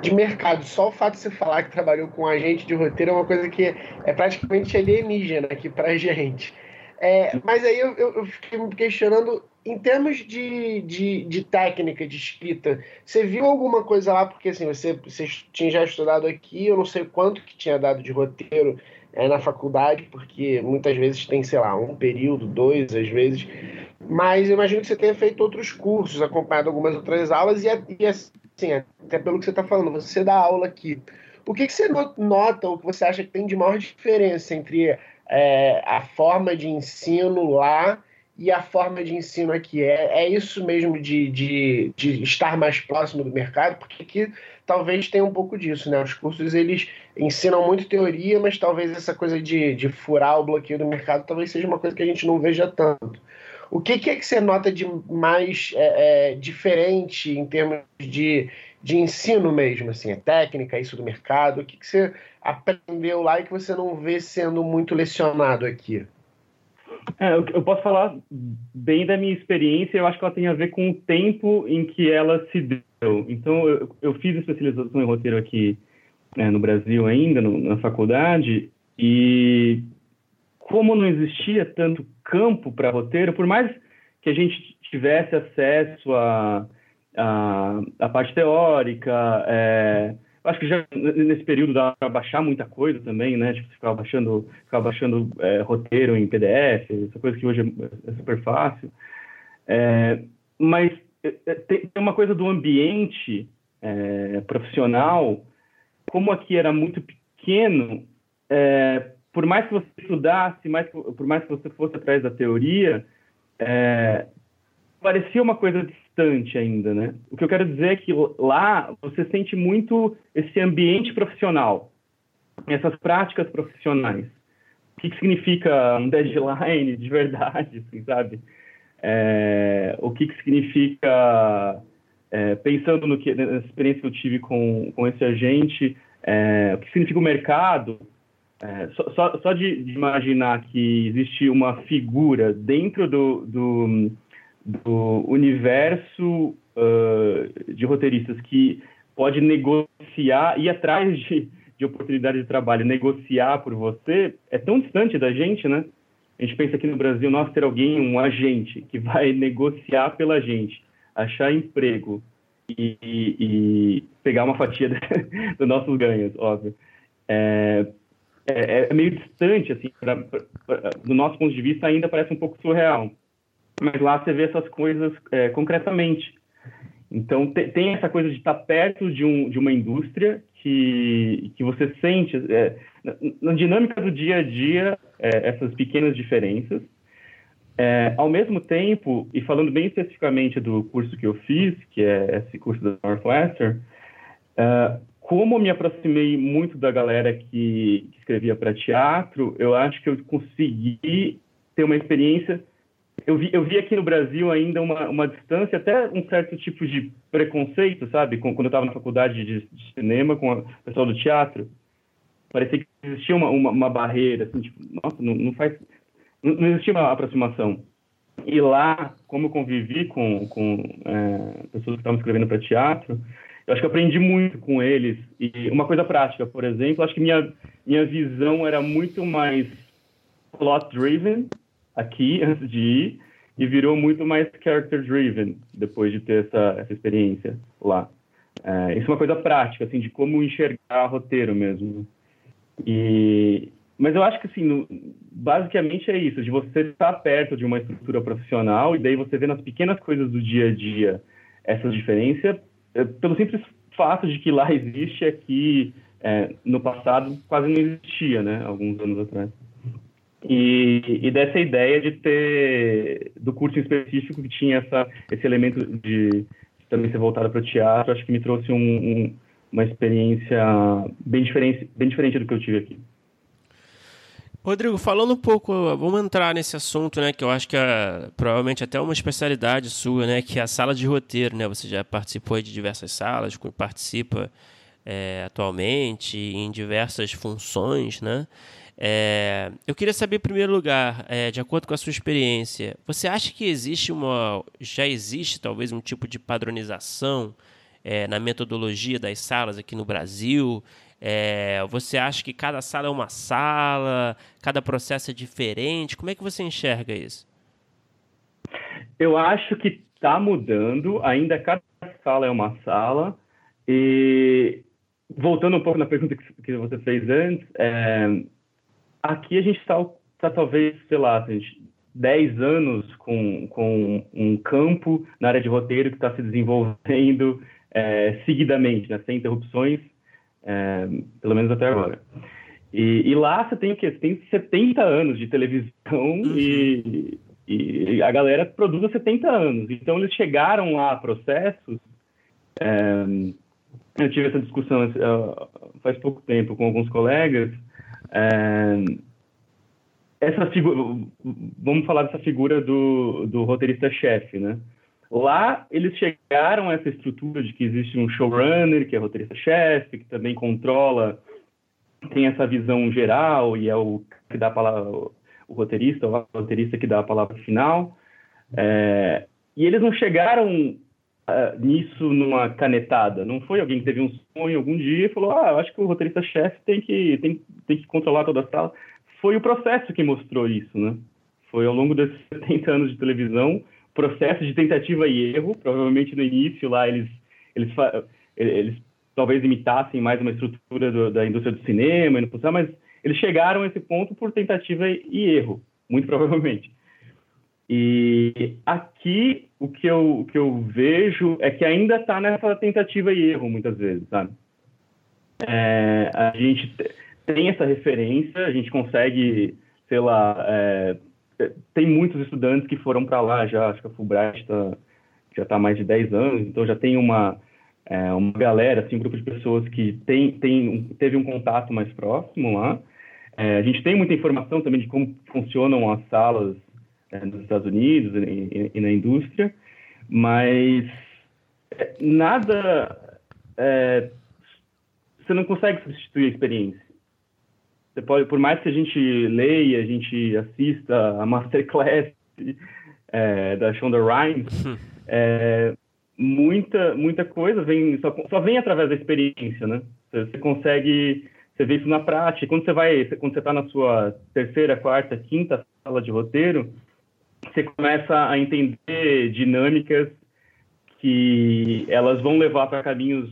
de mercado. Só o fato de você falar que trabalhou com agente de roteiro é uma coisa que é praticamente alienígena aqui para gente. É, mas aí eu, eu, fiquei me questionando em termos de, de, de, técnica de escrita, você viu alguma coisa lá? Porque assim, você, você tinha já estudado aqui, eu não sei quanto que tinha dado de roteiro é, na faculdade, porque muitas vezes tem, sei lá, um período, dois às vezes. Mas eu imagino que você tenha feito outros cursos, acompanhado algumas outras aulas, e, e assim, até pelo que você está falando, você dá aula aqui. O que, que você nota, ou que você acha que tem de maior diferença entre é, a forma de ensino lá e a forma de ensino aqui? É, é isso mesmo de, de, de estar mais próximo do mercado? Porque aqui talvez tenha um pouco disso, né? Os cursos eles ensinam muito teoria, mas talvez essa coisa de, de furar o bloqueio do mercado talvez seja uma coisa que a gente não veja tanto. O que, que é que você nota de mais é, é, diferente em termos de, de ensino mesmo? Assim, é técnica, isso do mercado? O que, que você aprendeu lá e que você não vê sendo muito lecionado aqui? É, eu posso falar bem da minha experiência, eu acho que ela tem a ver com o tempo em que ela se deu. Então, eu, eu fiz especialização em roteiro aqui é, no Brasil ainda, no, na faculdade, e como não existia tanto campo para roteiro, por mais que a gente tivesse acesso à a, a, a, parte teórica, é, acho que já nesse período dá para baixar muita coisa também, né? Tipo, ficar baixando, ficar baixando é, roteiro em PDF, essa coisa que hoje é, é super fácil. É, mas é, é, tem uma coisa do ambiente é, profissional, como aqui era muito pequeno, por mais que você estudasse, mais, por mais que você fosse atrás da teoria, parecia uma coisa distante ainda, né? O que eu quero dizer é que lá você sente muito esse ambiente profissional, essas práticas profissionais. O que, que significa um deadline de verdade, assim, sabe? É, o que, que significa, é, pensando no que, na experiência que eu tive com, com esse agente, é, o que significa o mercado, é, só, só, só de, de, imaginar que existe uma figura dentro do, do do universo uh, de roteiristas que pode negociar, ir atrás de, de oportunidades de trabalho, negociar por você, é tão distante da gente, né? A gente pensa aqui no Brasil, nós ter alguém, um agente, que vai negociar pela gente, achar emprego e, e, e pegar uma fatia dos nossos ganhos, óbvio. É, é, é meio distante, assim, pra, pra, do nosso ponto de vista, ainda parece um pouco surreal mas lá você vê essas coisas é, concretamente. Então, te, tem essa coisa de estar perto de, um, de uma indústria que, que você sente, é, na, na, dinâmica do dia a dia, é, essas pequenas diferenças. É, ao mesmo tempo, e falando bem especificamente do curso que eu fiz, que é esse curso da Northwestern, é, como me aproximei muito da galera que, que escrevia para teatro, eu acho que eu consegui ter uma experiência eu vi, eu vi aqui no Brasil ainda uma, uma distância, até um certo tipo de preconceito, sabe? quando eu estava na faculdade de, de, cinema com o pessoal do teatro. Parecia que existia uma, uma, uma barreira, assim, tipo, nossa, não, não faz. Não, não, existia uma aproximação. E lá, como eu convivi com, com é, pessoas que estavam escrevendo para teatro, eu acho que aprendi muito com eles. E uma coisa prática, por exemplo, acho que minha, minha visão era muito mais plot-driven aqui antes de ir e virou muito mais character driven depois de ter essa, essa experiência lá. É, isso é uma coisa prática, assim, de como enxergar roteiro mesmo. E, mas eu acho que, assim, no, basicamente é isso, de você estar perto de uma estrutura profissional e daí você vê nas pequenas coisas do dia a dia essa diferença, é, pelo simples fato de que lá existe, aqui é, no passado quase não existia, né, alguns anos atrás. E, e, dessa ideia de ter, do curso em específico, que tinha essa, esse elemento de também ser voltado para o teatro, acho que me trouxe um, um, uma experiência bem diferente, bem diferente do que eu tive aqui. Rodrigo, falando um pouco, vamos entrar nesse assunto, né, que eu acho que é provavelmente até uma especialidade sua, né, que é a sala de roteiro, né, você já participou de diversas salas, participa é, atualmente em diversas funções, né, é, eu queria saber, em primeiro lugar, é, de acordo com a sua experiência, você acha que existe uma. já existe talvez um tipo de padronização é, na metodologia das salas aqui no Brasil? É, você acha que cada sala é uma sala, cada processo é diferente? Como é que você enxerga isso? Eu acho que está mudando, ainda cada sala é uma sala. E voltando um pouco na pergunta que, que você fez antes, é, aqui a gente está tá, talvez, sei lá, gente, 10 anos com, com um campo na área de roteiro que está se desenvolvendo é, seguidamente, né, sem interrupções, é, pelo menos até agora. E, e, lá você tem o quê? Você tem 70 anos de televisão uhum. e, e, a galera produz há 70 anos. Então eles chegaram lá a processos. É, eu tive essa discussão uh, faz pouco tempo com alguns colegas. É, essa figura, vamos falar dessa figura do, do roteirista-chefe, né? Lá eles chegaram a essa estrutura de que existe um showrunner, que é roteirista-chefe, que também controla, tem essa visão geral e é o que dá a palavra, o roteirista, o roteirista que dá a palavra final. É, e eles não chegaram uh, nisso numa canetada. Não foi alguém que teve um sonho algum dia e falou: Ah, acho que o roteirista-chefe tem que, tem, tem que controlar toda a sala. Foi o processo que mostrou isso, né? Foi ao longo desses 70 anos de televisão processo de tentativa e erro. Provavelmente no início lá eles, eles, eles talvez imitassem mais uma estrutura do, da indústria do cinema, mas eles chegaram a esse ponto por tentativa e erro, muito provavelmente. E aqui o que eu, o que eu vejo é que ainda está nessa tentativa e erro, muitas vezes, sabe? É, a gente tem essa referência, a gente consegue, sei lá, é, tem muitos estudantes que foram para lá já, acho que a Fulbright tá, já está há mais de 10 anos, então já tem uma, é, uma galera, assim, um grupo de pessoas que tem, tem, teve um contato mais próximo lá. É, a gente tem muita informação também de como funcionam as salas é, nos Estados Unidos e, e, na indústria, mas é, nada. É, você não consegue substituir a experiência. Você pode, por mais que a gente leia, a gente assista a masterclass é, da Shonda Rhimes, hum. é, muita muita coisa vem só, só vem através da experiência, né? Você consegue você vê isso na prática. Quando você vai quando você está na sua terceira, quarta, quinta sala de roteiro, você começa a entender dinâmicas que elas vão levar para caminhos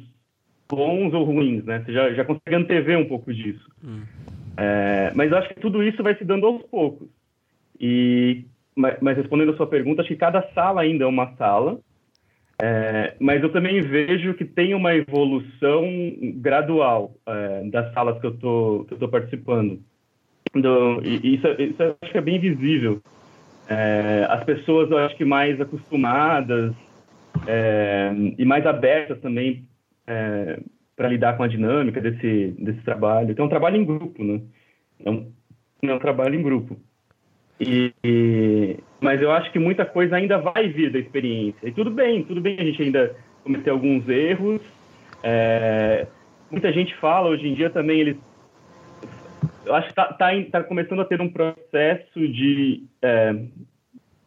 bons ou ruins, né? Você já, já consegue antever um pouco disso. Hum. É, mas acho que tudo isso vai se dando aos poucos. E, mas, mas, respondendo a sua pergunta, acho que cada sala ainda é uma sala, é, mas eu também vejo que tem uma evolução gradual é, das salas que eu estou participando. Do, e isso, isso eu acho que é bem visível. É, as pessoas, eu acho que mais acostumadas é, e mais abertas também é, para lidar com a dinâmica desse, desse trabalho. Então, é um trabalho em grupo, né? É um, é um trabalho em grupo. E, e, mas eu acho que muita coisa ainda vai vir da experiência. E tudo bem, tudo bem a gente ainda cometer alguns erros. É, muita gente fala hoje em dia também, eles eu acho que está tá, tá começando a ter um processo de é,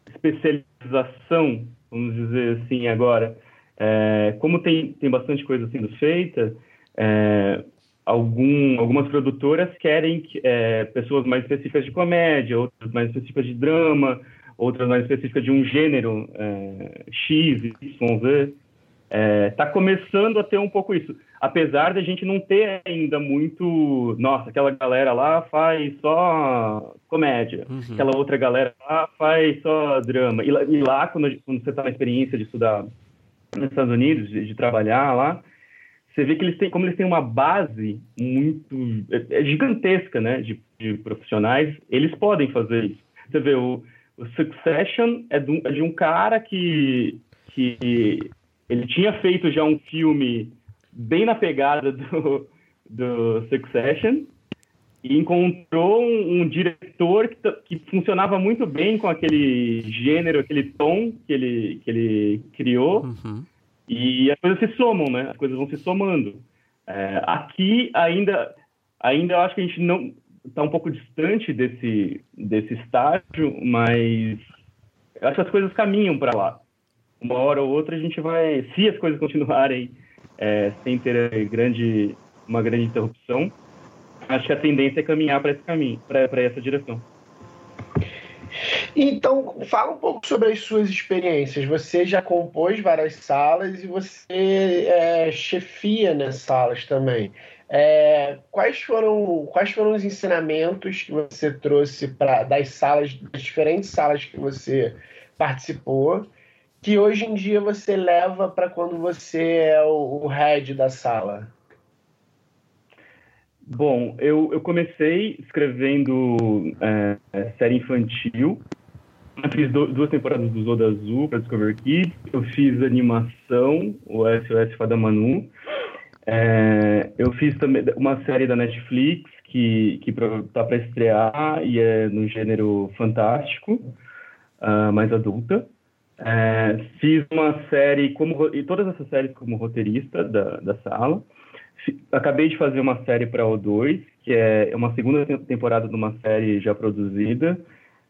especialização, vamos dizer assim agora, é, como tem, tem bastante coisa sendo feita, é, algum, algumas produtoras querem é, pessoas mais específicas de comédia, outras mais específicas de drama, outras mais específicas de um gênero é, X, Y, Z. Está é, começando a ter um pouco isso, apesar de a gente não ter ainda muito. Nossa, aquela galera lá faz só comédia, uhum. aquela outra galera lá faz só drama. E, e lá, quando, quando você está na experiência de estudar nos Estados Unidos, de, de, trabalhar lá, você vê que eles têm, como eles têm uma base muito é, é gigantesca, né, de, de, profissionais, eles podem fazer isso. Você vê o, o Succession é de, um, é de um cara que que ele tinha feito já um filme bem na pegada do, do Succession e encontrou um, um diretor que, que, funcionava muito bem com aquele gênero, aquele tom que ele, que ele criou. Uhum. E as coisas se somam, né? As coisas vão se somando. É, aqui ainda, ainda eu acho que a gente não está um pouco distante desse, desse estágio, mas eu acho que as coisas caminham para lá. Uma hora ou outra a gente vai, se as coisas continuarem é, sem ter grande, uma grande interrupção, acho que a tendência é caminhar para esse caminho, para essa direção. Então, fala um pouco sobre as suas experiências. Você já compôs várias salas e você é, chefia nas salas também. É, quais, foram, quais foram os ensinamentos que você trouxe para das salas, das diferentes salas que você participou, que hoje em dia você leva para quando você é o, o head da sala? Bom, eu, eu comecei escrevendo é, série infantil. Eu fiz do, duas temporadas do Zoda Azul para Discover Kids. Eu fiz animação, o SOS Fada Manu. É, eu fiz também uma série da Netflix que, que tá para estrear e é no gênero fantástico, uh, mais adulta. É, fiz uma série, como, e todas essas séries como roteirista da, da sala. Acabei de fazer uma série para O2, que é uma segunda temporada de uma série já produzida,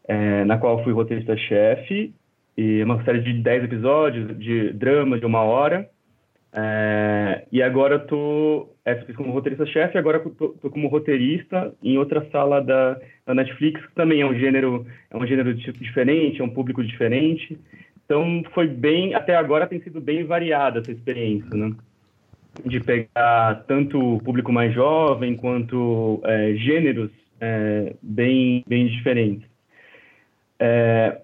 é, na qual fui roteirista-chefe, e uma série de 10 episódios, de drama de uma hora. É, e agora eu tô, é, fiz como roteirista-chefe, agora tô, tô, como roteirista em outra sala da, da, Netflix, que também é um gênero, é um gênero diferente, é um público diferente. Então foi bem, até agora tem sido bem variada essa experiência, né? de pegar tanto o público mais jovem quanto é, gêneros é, bem, bem diferentes. É,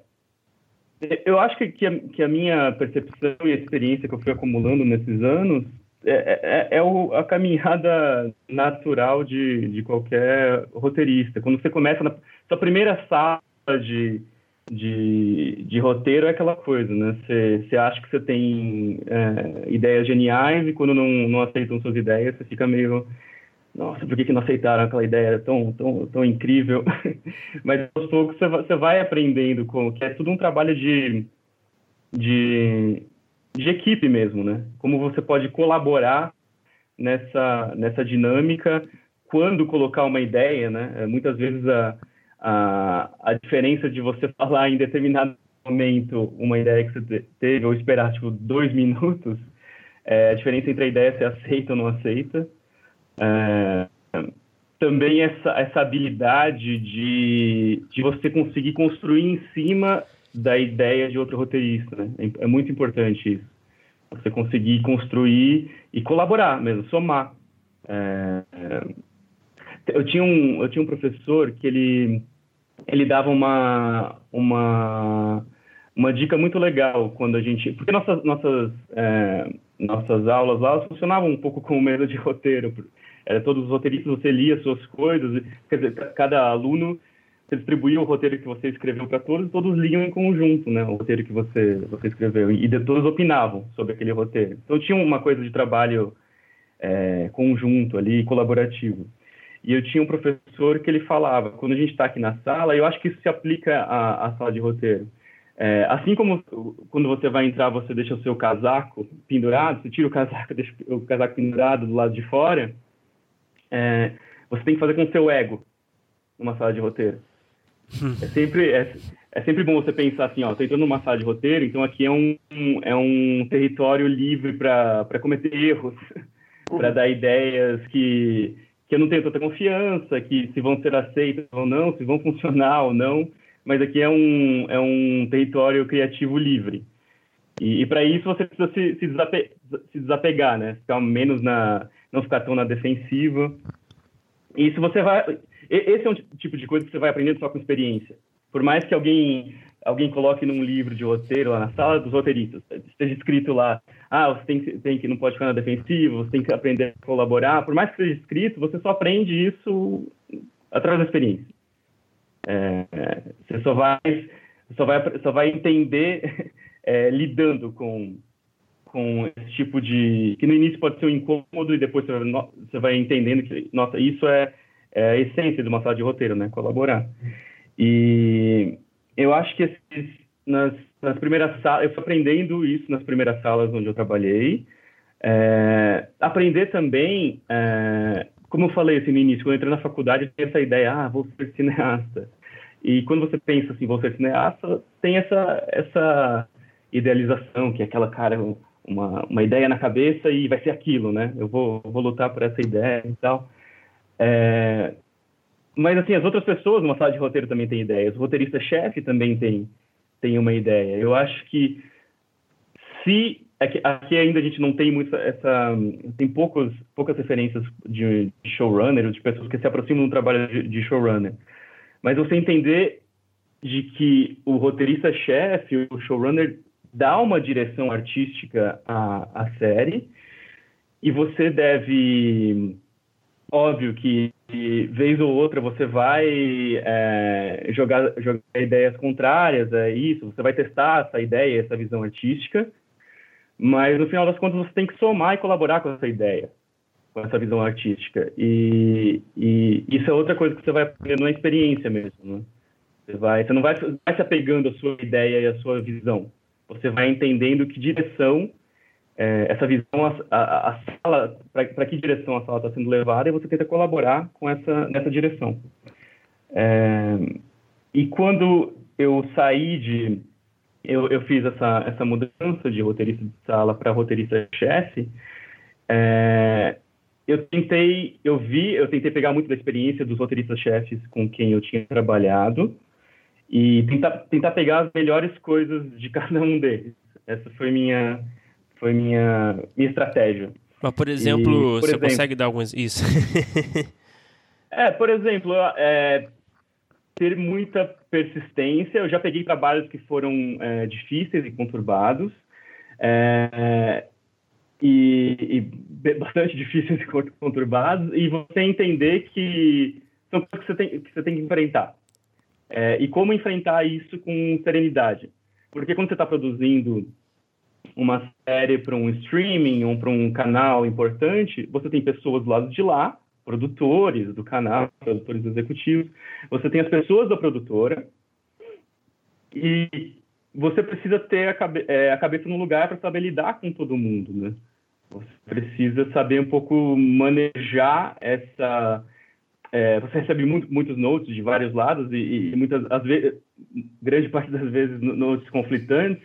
eu acho que, que a, que, a, minha percepção e a experiência que eu fui acumulando nesses anos é, é, é, é o, a caminhada natural de, de qualquer roteirista. Quando você começa na sua primeira sala de, de, de roteiro é aquela coisa, né? Você acha que você tem é, ideias geniais e quando não, não aceitam suas ideias, você fica meio. Nossa, por que, que não aceitaram aquela ideia tão, tão, tão incrível? Mas aos poucos você vai, aprendendo com que é tudo um trabalho de, de, de equipe mesmo, né? Como você pode colaborar nessa, nessa dinâmica quando colocar uma ideia, né? É, muitas vezes a, a, a diferença de você falar em determinado momento uma ideia que você teve ou esperar tipo dois minutos é, a diferença entre a ideia se aceita ou não aceita. É, também essa, essa habilidade de, de você conseguir construir em cima da ideia de outro roteirista né? é, é muito importante isso. Você conseguir construir e colaborar mesmo somar. É, eu tinha um eu tinha um professor que ele ele dava uma, uma, uma dica muito legal quando a gente. Porque nossas, nossas, é, nossas aulas lá funcionavam um pouco com o medo de roteiro. Era todos os roteiristas, você lia suas coisas, quer dizer, cada aluno você distribuía o roteiro que você escreveu para todos, todos liam em conjunto, né, o roteiro que você, você escreveu, e, e todos opinavam sobre aquele roteiro. Então tinha uma coisa de trabalho é, conjunto ali, colaborativo. E eu tinha um professor que ele falava, quando a gente está aqui na sala, eu acho que isso se aplica à, à sala de roteiro. É, assim como quando você vai entrar, você deixa o seu casaco pendurado, você tira o casaco, deixa o casaco pendurado do lado de fora, é, você tem que fazer com o seu ego numa sala de roteiro. É sempre, é, é sempre bom você pensar assim, ó, estou entrando numa sala de roteiro, então aqui é um, é um território livre para cometer erros, para dar ideias que que eu não tenho tanta confiança, que se vão ser aceitas ou não, se vão funcionar ou não, mas aqui é um, é um território criativo livre. E, e para isso você precisa se, se, desape, se, desapegar, né? Ficar menos na, não ficar tão na defensiva. E se você vai, esse é um tipo de coisa que você vai aprendendo só com experiência. Por mais que alguém alguém coloque num livro de roteiro lá na sala dos roteiristas, esteja escrito lá, ah, você tem que, tem que não pode ficar na defensiva, você tem que aprender a colaborar. Por mais que seja escrito, você só aprende isso através da experiência. É, você só vai, só vai, só vai entender é, lidando com com esse tipo de que no início pode ser um incômodo e depois você vai, você vai entendendo que nossa isso é, é a essência de uma sala de roteiro, né? Colaborar. E eu acho que esses, nas, nas primeiras salas, eu fui aprendendo isso nas primeiras salas onde eu trabalhei. É, aprender também, é, como eu falei assim no início, quando eu entrei na faculdade, eu tinha essa ideia, ah, vou ser cineasta. E quando você pensa assim, vou ser cineasta, tem essa, essa idealização, que é aquela cara, uma, uma ideia na cabeça e vai ser aquilo, né? Eu vou, vou lutar por essa ideia e tal. É, mas assim, as outras pessoas numa sala de roteiro também têm ideias. O roteirista-chefe também tem, tem uma ideia. Eu acho que se aqui, é aqui, ainda a gente não tem muito essa tem poucos, poucas referências de, de showrunner, de pessoas que se aproximam do trabalho de, de showrunner. Mas você entender de que o roteirista-chefe, o showrunner, dá uma direção artística à, à série e você deve óbvio que vez ou outra você vai é, jogar, jogar ideias contrárias a isso, você vai testar essa ideia, essa visão artística, mas no final das contas você tem que somar e colaborar com essa ideia, com essa visão artística. E, e isso é outra coisa que você vai aprendendo na experiência mesmo. Né? Você, vai, você não vai, vai se apegando à sua ideia e à sua visão. Você vai entendendo que direção é, essa visão, a, a, a sala, para que direção a sala está sendo levada, e você tenta colaborar com essa, nessa direção. É, e quando eu saí de. Eu, eu fiz essa, essa mudança de roteirista de sala para roteirista-chefe, é, eu tentei, eu vi, eu tentei pegar muito da experiência dos roteiristas-chefes com quem eu tinha trabalhado e tentar, tentar pegar as melhores coisas de cada um deles. Essa foi minha foi minha, minha estratégia. Mas, por exemplo, e, por você exemplo, consegue dar alguns... Isso. é, por exemplo, é, ter muita persistência. Eu já peguei trabalhos que foram é, difíceis e conturbados. É, e, e, bastante difíceis e conturbados, e você entender que são coisas que você tem que, você tem que enfrentar. É, e como enfrentar isso com serenidade. Porque quando você está produzindo uma série para um streaming ou para um canal importante, você tem pessoas do lado de lá, produtores do canal, produtores executivos, você tem as pessoas da produtora e você precisa ter a, cabe é, a cabeça no lugar para saber lidar com todo mundo, né? Você precisa saber um pouco manejar essa é, você recebe muito, muitos notes de vários lados e, e, muitas às vezes grande parte das vezes notes conflitantes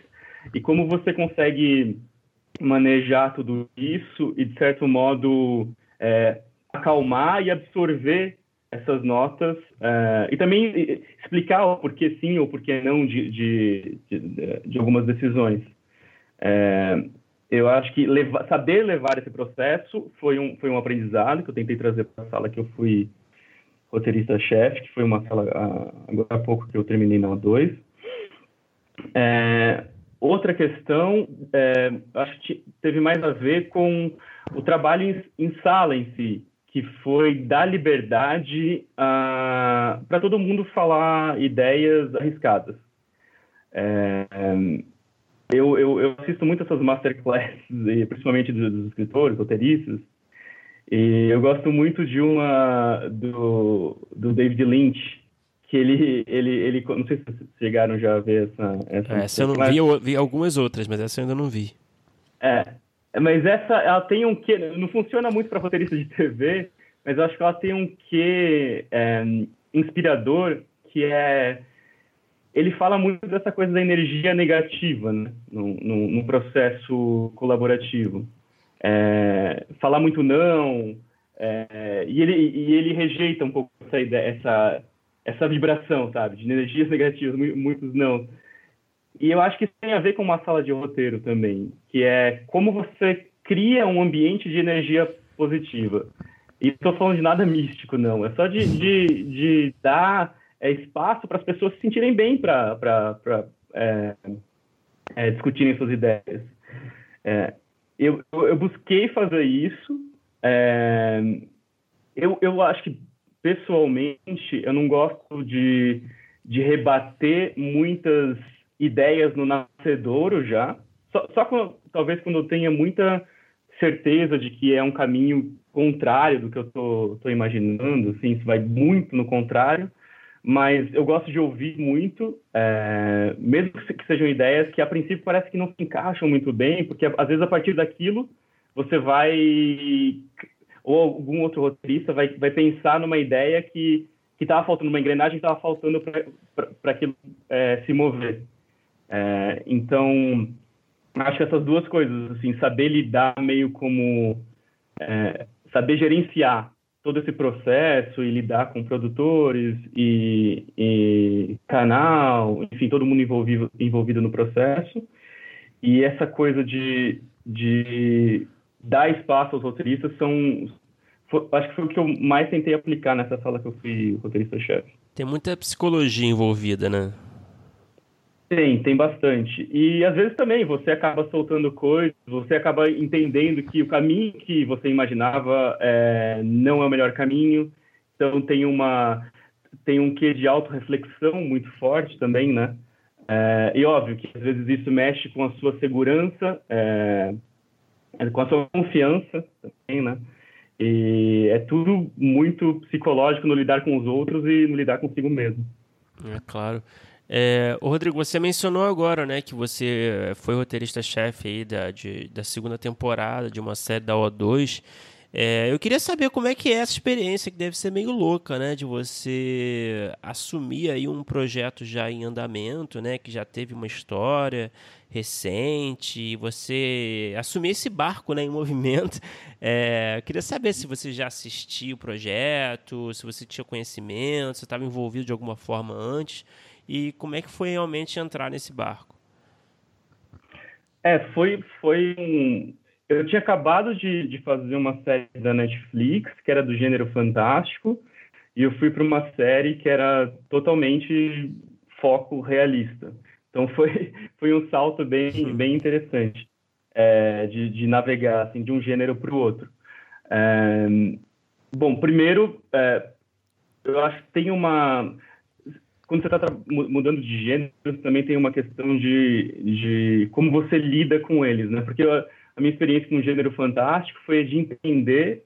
e como você consegue manejar tudo isso e, de certo modo, é, acalmar e absorver essas notas é, e também explicar o porquê sim ou porquê não de, de, de, de algumas decisões. É, eu acho que levar, saber levar esse processo foi um, foi um aprendizado que eu tentei trazer para a sala que eu fui roteirista-chefe, que foi uma sala ah, agora há pouco que eu terminei na 2. É, Outra questão, é, acho que teve mais a ver com o trabalho em, em sala em si, que foi dar liberdade uh, para todo mundo falar ideias arriscadas. É, eu, eu, eu, assisto muito essas masterclasses, principalmente dos, dos escritores, roteiristas, e eu gosto muito de uma do, do David Lynch, que ele, ele, ele, não sei se vocês chegaram já a ver essa. Essa, essa eu não vi, eu vi algumas outras, mas essa eu ainda não vi. É, mas essa, ela tem um quê, não funciona muito para roteirista de TV, mas eu acho que ela tem um quê é, inspirador, que é, ele fala muito dessa coisa da energia negativa, né, no, no, no processo colaborativo. É, falar muito não, é, e, ele, e ele rejeita um pouco essa ideia, essa essa vibração, sabe? De energias negativas, muitos não. E eu acho que isso tem a ver com uma sala de roteiro também, que é como você cria um ambiente de energia positiva. E estou falando de nada místico, não. É só de, de, de dar é, espaço para as pessoas se sentirem bem para é, é, discutirem suas ideias. É, eu, eu, busquei fazer isso. É, eu, eu acho que pessoalmente, eu não gosto de, de rebater muitas ideias no nascedouro já. Só, só quando, talvez quando eu tenha muita certeza de que é um caminho contrário do que eu tô imaginando, assim, isso vai muito no contrário, mas eu gosto de ouvir muito, é, mesmo que sejam ideias que a princípio parece que não se encaixam muito bem, porque às vezes a partir daquilo você vai ou algum outro roteirista vai, vai pensar numa ideia que que estava faltando uma engrenagem, estava faltando para aquilo é, se mover. É, então, acho que essas duas coisas, assim, saber lidar meio como é, saber gerenciar todo esse processo e lidar com produtores e, e canal, enfim, todo mundo envolvido, envolvido no processo. E essa coisa de, de dar espaço aos roteiristas são, foi, acho que foi o que eu mais tentei aplicar nessa sala que eu fui roteirista-chefe. Tem muita psicologia envolvida, né? Tem, tem bastante. E às vezes também você acaba soltando coisas, você acaba entendendo que o caminho que você imaginava é, não é o melhor caminho. Então tem uma tem um quê de autorreflexão muito forte também, né? É, e óbvio que às vezes isso mexe com a sua segurança, é, com a sua confiança também, né? E é tudo muito psicológico no lidar com os outros e no lidar consigo mesmo. É claro. É, Rodrigo, você mencionou agora, né, que você foi roteirista-chefe aí da, de, da segunda temporada de uma série da O2. É, eu queria saber como é que é essa experiência, que deve ser meio louca, né, de você assumir aí um projeto já em andamento, né, que já teve uma história recente, e você assumir esse barco, né, em movimento. É, eu queria saber se você já assistiu o projeto, se você tinha conhecimento, se estava envolvido de alguma forma antes e como é que foi realmente entrar nesse barco? É, foi, foi um... Eu tinha acabado de, de fazer uma série da Netflix, que era do gênero fantástico, e eu fui para uma série que era totalmente foco realista. Então foi, foi um salto bem, uhum. bem interessante é, de, de, navegar assim, de um gênero para o outro. É, bom, primeiro, é, eu acho que tem uma quando você está mudando de gênero, também tem uma questão de, de como você lida com eles, né? Porque a, a minha experiência com o gênero fantástico foi de entender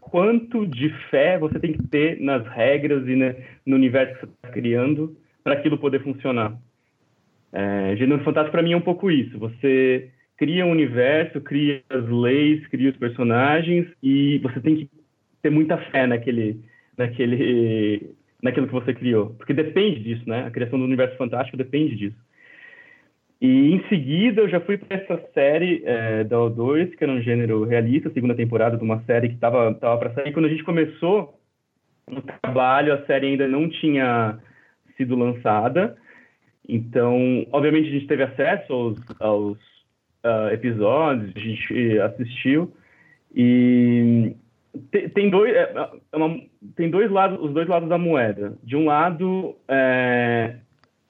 quanto de fé você tem que ter nas regras e né, no universo que você está criando para aquilo poder funcionar. É, gênero fantástico para mim é um pouco isso. Você cria um universo, cria as leis, cria os personagens e você tem que ter muita fé naquele, naquele naquilo que você criou. Porque depende disso, né? A criação do universo fantástico depende disso. E em seguida eu já fui para essa série é, da O2, que era um gênero realista, segunda temporada de uma série que estava tava para sair. Quando a gente começou o trabalho, a série ainda não tinha sido lançada. Então, obviamente, a gente teve acesso aos, aos uh, episódios, a gente assistiu. E tem, dois, é, é uma, tem dois lados, os dois lados da moeda. De um lado, é, é,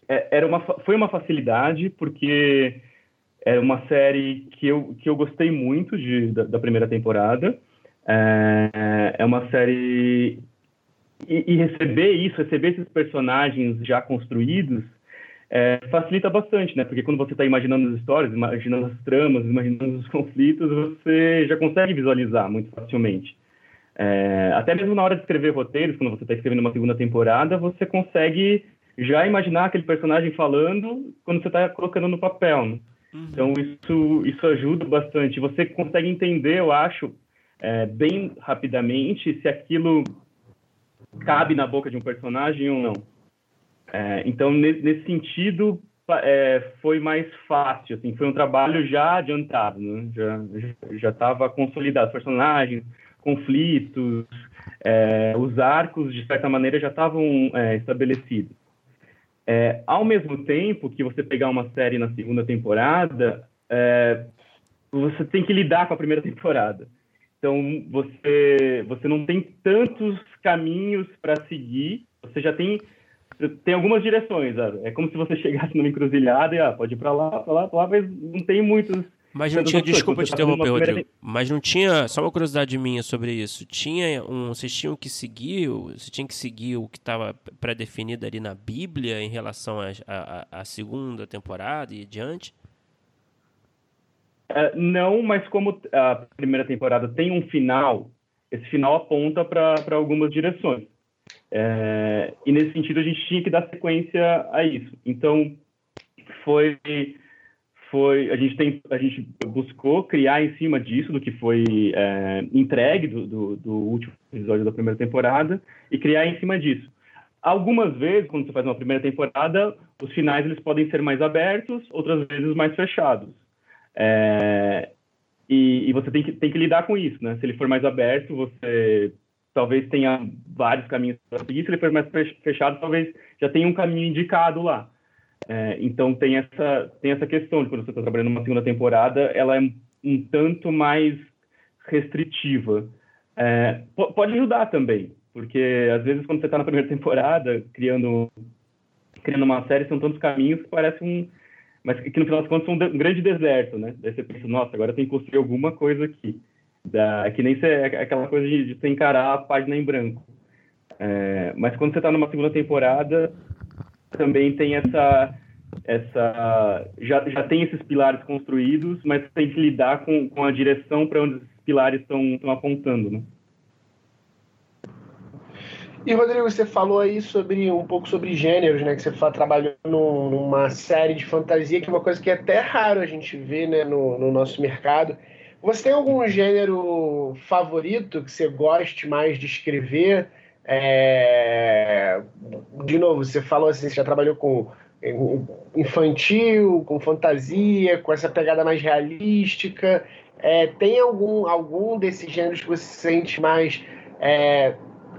era uma, foi uma facilidade porque é uma série que eu, que eu gostei muito de, da, da primeira temporada. É, é uma série e, e, receber isso, receber esses personagens já construídos, é, facilita bastante, né? Porque quando você está imaginando as histórias, imaginando as tramas, imaginando os conflitos, você já consegue visualizar muito facilmente. É, até mesmo na hora de escrever roteiros, quando você está escrevendo uma segunda temporada, você consegue já imaginar aquele personagem falando quando você está colocando no papel. Né? Uhum. Então isso isso ajuda bastante. Você consegue entender, eu acho, é, bem rapidamente se aquilo cabe na boca de um personagem ou não. É, então nesse, sentido é, foi mais fácil, assim, foi um trabalho já adiantado, né? já já estava consolidado, personagens conflitos, é, os arcos, de certa maneira, já estavam é, estabelecidos. É, ao mesmo tempo que você pegar uma série na segunda temporada, é, você tem que lidar com a primeira temporada. Então, você, você não tem tantos caminhos para seguir, você já tem tem algumas direções? É como se você chegasse numa encruzilhada e ah, pode ir para lá, para lá, para lá, mas não tem muitos mas não tinha, desculpa te interromper, Rodrigo, mas não tinha, só uma curiosidade minha sobre isso, tinha um, vocês tinham que seguir, você tinha que seguir o que estava pré-definido ali na Bíblia em relação à segunda temporada e diante? Uh, não, mas como a primeira temporada tem um final, esse final aponta para algumas direções. É, e nesse sentido a gente tinha que dar sequência a isso. Então foi foi a gente tem a gente buscou criar em cima disso do que foi é, entregue do, do, do, último episódio da primeira temporada e criar em cima disso algumas vezes quando você faz uma primeira temporada os finais eles podem ser mais abertos outras vezes mais fechados é, e, e, você tem que tem que lidar com isso né se ele for mais aberto você talvez tenha vários caminhos para seguir. Se ele for mais fechado, talvez já tenha um caminho indicado lá. É, então tem essa tem essa questão de quando você está trabalhando numa segunda temporada, ela é um tanto mais restritiva. É, pode ajudar também, porque às vezes quando você está na primeira temporada criando criando uma série são tantos caminhos que parece um mas que no final das contas são um grande deserto, né? Daí você pensa, nossa, agora tem que construir alguma coisa aqui. Da, que nem ser aquela coisa de, de encarar a página em branco. É, mas quando você está numa segunda temporada, também tem essa essa já, já tem esses pilares construídos, mas tem que lidar com, com a direção para onde esses pilares estão apontando, né? E Rodrigo, você falou aí sobre um pouco sobre gêneros, né? Que você trabalhou numa série de fantasia, que é uma coisa que é até raro a gente ver né, no, no nosso mercado. Você tem algum gênero favorito que você goste mais de escrever? É... De novo, você falou assim, você já trabalhou com infantil, com fantasia, com essa pegada mais realística. É, tem algum, algum desses gêneros que você sente mais é,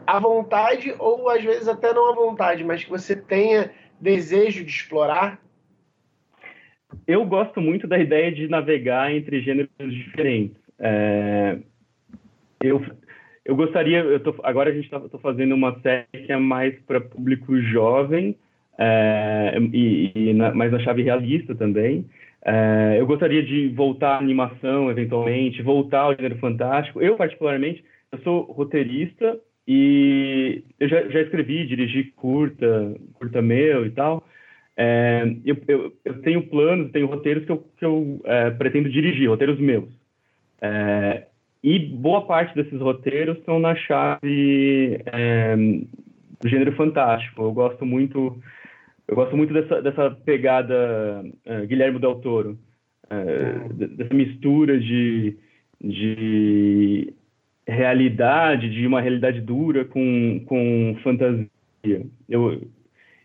à vontade, ou às vezes até não à vontade, mas que você tenha desejo de explorar? Eu gosto muito da ideia de navegar entre gêneros diferentes. É, eu, eu gostaria, eu tô, agora a gente está fazendo uma série que é mais para público jovem, é, e, e na, mas na chave realista também. É, eu gostaria de voltar à animação, eventualmente, voltar ao gênero fantástico. Eu, particularmente, eu sou roteirista e eu já, já escrevi, dirigi curta, curta meu e tal. É, eu, eu, eu, tenho planos, tenho roteiros que eu, que eu pretendo dirigir, roteiros meus. E boa parte desses roteiros estão na chave é, do gênero fantástico. Eu gosto muito, eu gosto muito dessa, dessa pegada é, Guilherme Del Toro, é, dessa mistura de, de realidade, de uma realidade dura com, com fantasia. Eu,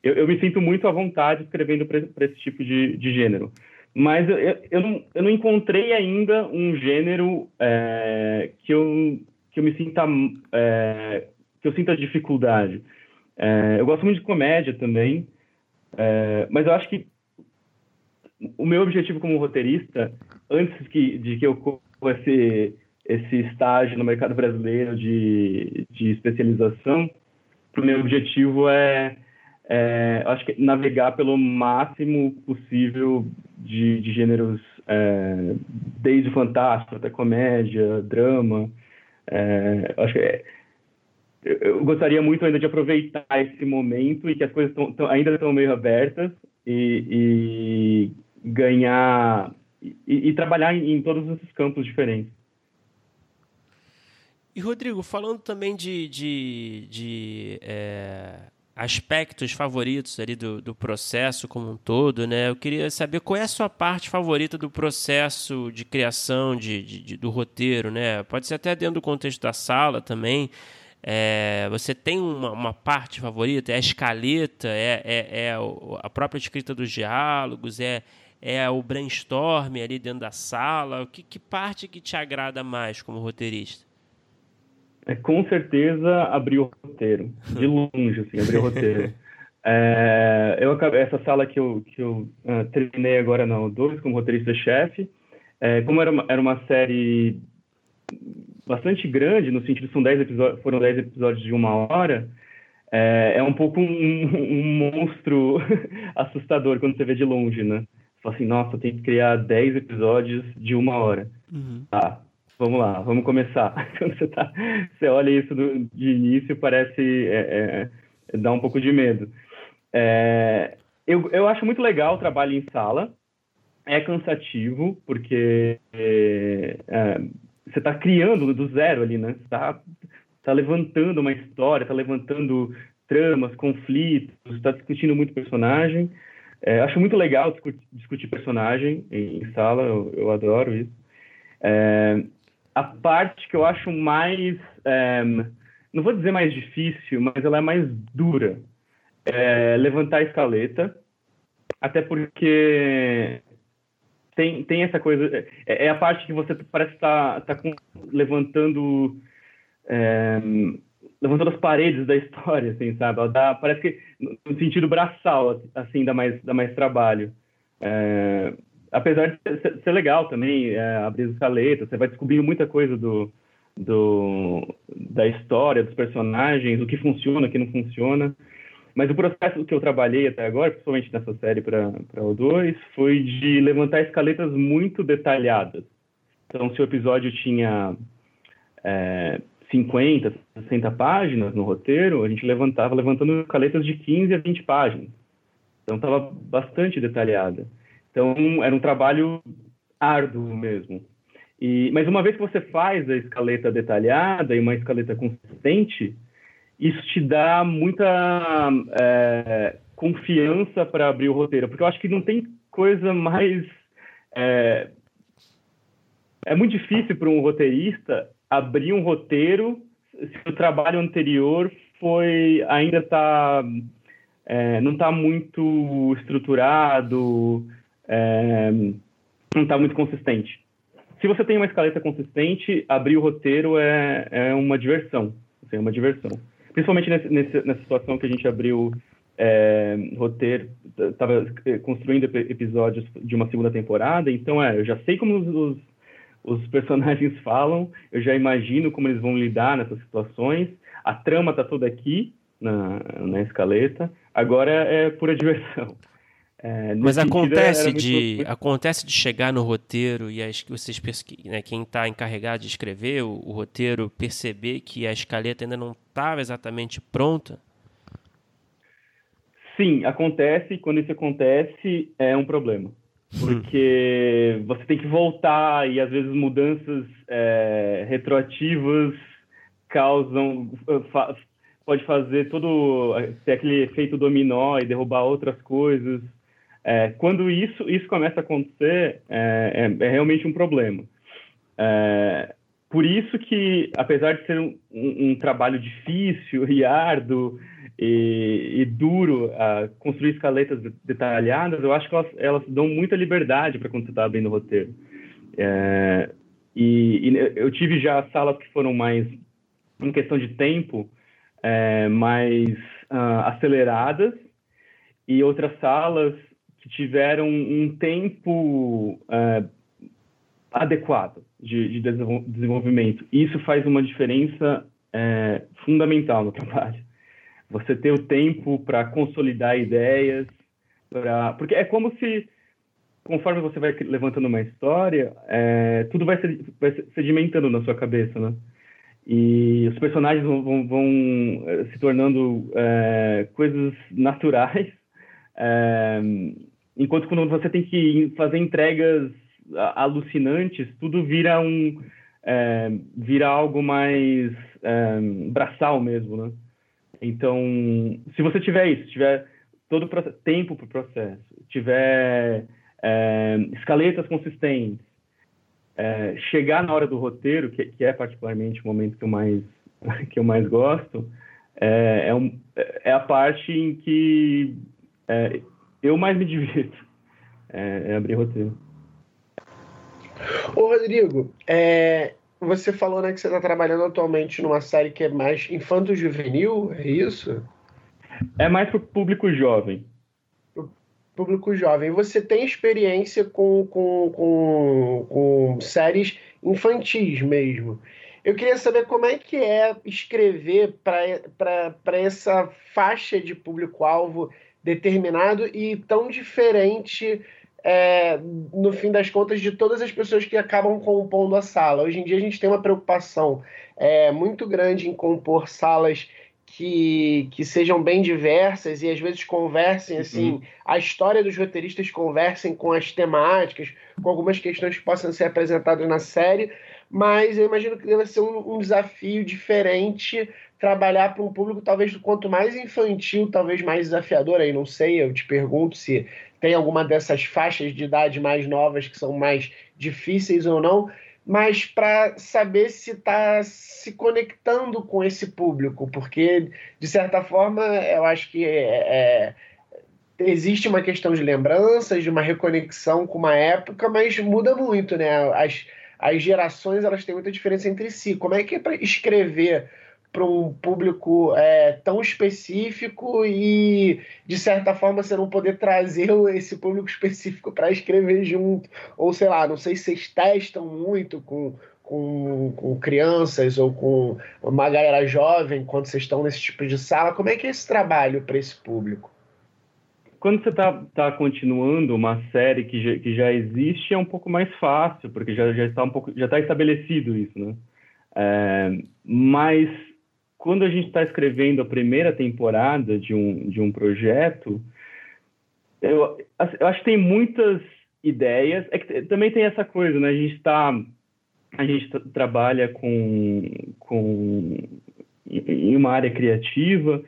eu, eu me sinto muito à vontade escrevendo para esse tipo de, de gênero. Mas eu, eu, não, eu não encontrei ainda um gênero é, que, eu, que eu me sinta é, que eu sinta dificuldade. É, eu gosto muito de comédia também, é, mas eu acho que o meu objetivo como roteirista, antes que, de que eu corra esse, esse estágio no mercado brasileiro de, de especialização, o meu objetivo é, é, acho que navegar pelo máximo possível de, de gêneros, é, desde o fantástico até comédia, drama. É, acho que é, eu gostaria muito ainda de aproveitar esse momento e que as coisas tão, tão, ainda estão meio abertas e, e ganhar e, e, trabalhar em, em todos esses campos diferentes. E Rodrigo, falando também de, de, de é, aspectos favoritos ali do, do processo como um todo, né? Eu queria saber qual é a sua parte favorita do processo de criação de, de, de do roteiro, né? Pode ser até dentro do contexto da sala também. É, você tem uma, uma, parte favorita? É a escaleta? É, é, é, a própria escrita dos diálogos? É, é o brainstorm ali dentro da sala? Que, que parte que te agrada mais como roteirista? É, com certeza abrir o roteiro, de longe, assim, abrir o roteiro. É, eu acabei, essa sala que eu, que eu uh, terminei agora não, dois como roteirista-chefe, é, como era uma, era uma série bastante grande, no sentido são dez episódios, foram 10 episódios de uma hora, é, é um pouco um, um monstro assustador quando você vê de longe, né? Você fala assim, nossa, tem que criar 10 episódios de uma hora. Uhum. Tá, Vamos lá, vamos começar. Quando você, tá, você olha isso do, de início, parece é, é, dá um pouco de medo. É, eu, eu acho muito legal o trabalho em sala. É cansativo, porque é, é, você está criando do zero ali, né? Você está tá levantando uma história, está levantando tramas, conflitos, está discutindo muito personagem. É, acho muito legal discutir, discutir personagem em, em sala, eu, eu, adoro isso. É, a parte que eu acho mais, é, não vou dizer mais difícil, mas ela é mais dura, é levantar a escaleta, até porque tem, tem essa coisa, é, é a parte que você parece estar tá, tá levantando é, levantando as paredes da história, assim, sabe? Dá, parece que no sentido braçal, assim, dá mais, dá mais trabalho. Apesar de ser, ser legal também, é, abrir as escaletas, você vai descobrindo muita coisa do, do, da história, dos personagens, o que funciona, o que não funciona. Mas o processo que eu trabalhei até agora, principalmente nessa série para o 2, foi de levantar escaletas muito detalhadas. Então, se o episódio tinha é, 50, 60 páginas no roteiro, a gente levantava levantando escaletas de 15 a 20 páginas. Então, estava bastante detalhada. Então, era um trabalho árduo mesmo. E, mas uma vez que você faz a escaleta detalhada e uma escaleta consistente, isso te dá muita é, confiança para abrir o roteiro, porque eu acho que não tem coisa mais. É, é muito difícil para um roteirista abrir um roteiro se o trabalho anterior foi ainda tá é, não está muito estruturado, é, não está muito consistente. Se você tem uma escaleta consistente, abrir o roteiro é, é uma diversão. Assim, é uma diversão. Principalmente nesse, nesse, nessa situação que a gente abriu é, roteiro, estava construindo episódios de uma segunda temporada, então é, eu já sei como os, os, personagens falam, eu já imagino como eles vão lidar nessas situações, a trama está toda aqui na, na escaleta, agora é pura diversão. É, Mas acontece de muito... acontece de chegar no roteiro e as, vocês né, quem está encarregado de escrever o, o, roteiro perceber que a escaleta ainda não estava exatamente pronta. Sim, acontece. Quando isso acontece é um problema, porque hum. você tem que voltar e às vezes mudanças é, retroativas causam pode fazer todo ter aquele efeito dominó e derrubar outras coisas. É, quando isso, isso começa a acontecer, é, é, é realmente um problema. É, por isso que, apesar de ser um, um, um trabalho difícil e árduo e, e duro construir escaletas detalhadas, eu acho que elas, elas dão muita liberdade para quando você está abrindo o roteiro. É, e, e, eu tive já salas que foram mais, em questão de tempo, é, mais uh, aceleradas, e outras salas que tiveram um tempo uh, adequado de, de, desenvolvimento. Isso faz uma diferença uh, fundamental no trabalho. Você ter o tempo para consolidar ideias, pra... porque é como se, conforme você vai levantando uma história, é, tudo vai, ser, vai sedimentando na sua cabeça, né? E os personagens vão, vão, vão se tornando é, coisas naturais é, enquanto quando você tem que fazer entregas alucinantes, tudo vira um é, vira algo mais é, braçal mesmo, né? Então, se você tiver isso, tiver todo o tempo para o processo, tiver é, escaletas consistentes, é, chegar na hora do roteiro, que, que, é particularmente o momento que eu mais que eu mais gosto, é, é, um, é a parte em que é, eu mais me divirto é, é abrir roteiro. Ô, Rodrigo, é, você falou né, que você está trabalhando atualmente numa série que é mais infanto-juvenil, é isso? É mais para o público jovem. Pro público jovem. Você tem experiência com, com, com, com séries infantis mesmo. Eu queria saber como é que é escrever para essa faixa de público-alvo determinado e tão diferente, é, no fim das contas, de todas as pessoas que acabam compondo a sala. Hoje em dia a gente tem uma preocupação é, muito grande em compor salas que, que sejam bem diversas e às vezes conversem assim, uhum. a história dos roteiristas conversem com as temáticas, com algumas questões que possam ser apresentadas na série, mas eu imagino que deve ser um, um desafio diferente trabalhar para um público talvez quanto mais infantil, talvez mais desafiador aí, não sei, eu te pergunto se tem alguma dessas faixas de idade mais novas que são mais difíceis ou não, mas para saber se está se conectando com esse público, porque de certa forma eu acho que é, é, existe uma questão de lembranças, de uma reconexão com uma época, mas muda muito, né? As, as gerações elas têm muita diferença entre si. Como é que é para escrever para um público é, tão específico e, de certa forma, você não poder trazer esse público específico para escrever junto. Ou sei lá, não sei se vocês testam muito com, com, com crianças ou com uma galera jovem quando vocês estão nesse tipo de sala. Como é que é esse trabalho para esse público? Quando você está tá continuando uma série que já, que já existe, é um pouco mais fácil, porque já, já está um pouco já está estabelecido isso, né? É, mas quando a gente está escrevendo a primeira temporada de um, de um projeto, eu, eu acho que tem muitas ideias. É que também tem essa coisa, né? A gente está a gente trabalha com, com em uma área criativa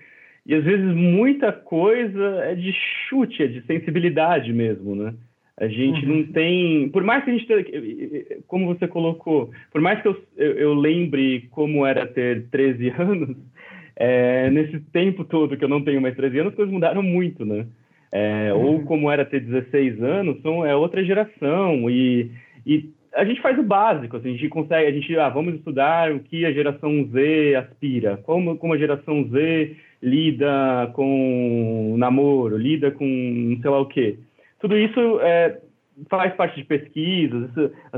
e às vezes muita coisa é de chute, é de sensibilidade mesmo, né? A gente uhum. não tem. Por mais que a gente. Como você colocou, por mais que eu, eu, eu lembre como era ter 13 anos, é, nesse tempo todo que eu não tenho mais 13 anos, as coisas mudaram muito, né? É, uhum. Ou como era ter 16 anos, são, é outra geração. E, e a gente faz o básico, assim, a gente consegue, a gente, ah, vamos estudar o que a geração Z aspira, como, como a geração Z lida com namoro, lida com não sei lá o quê. Tudo isso é, faz parte de pesquisas,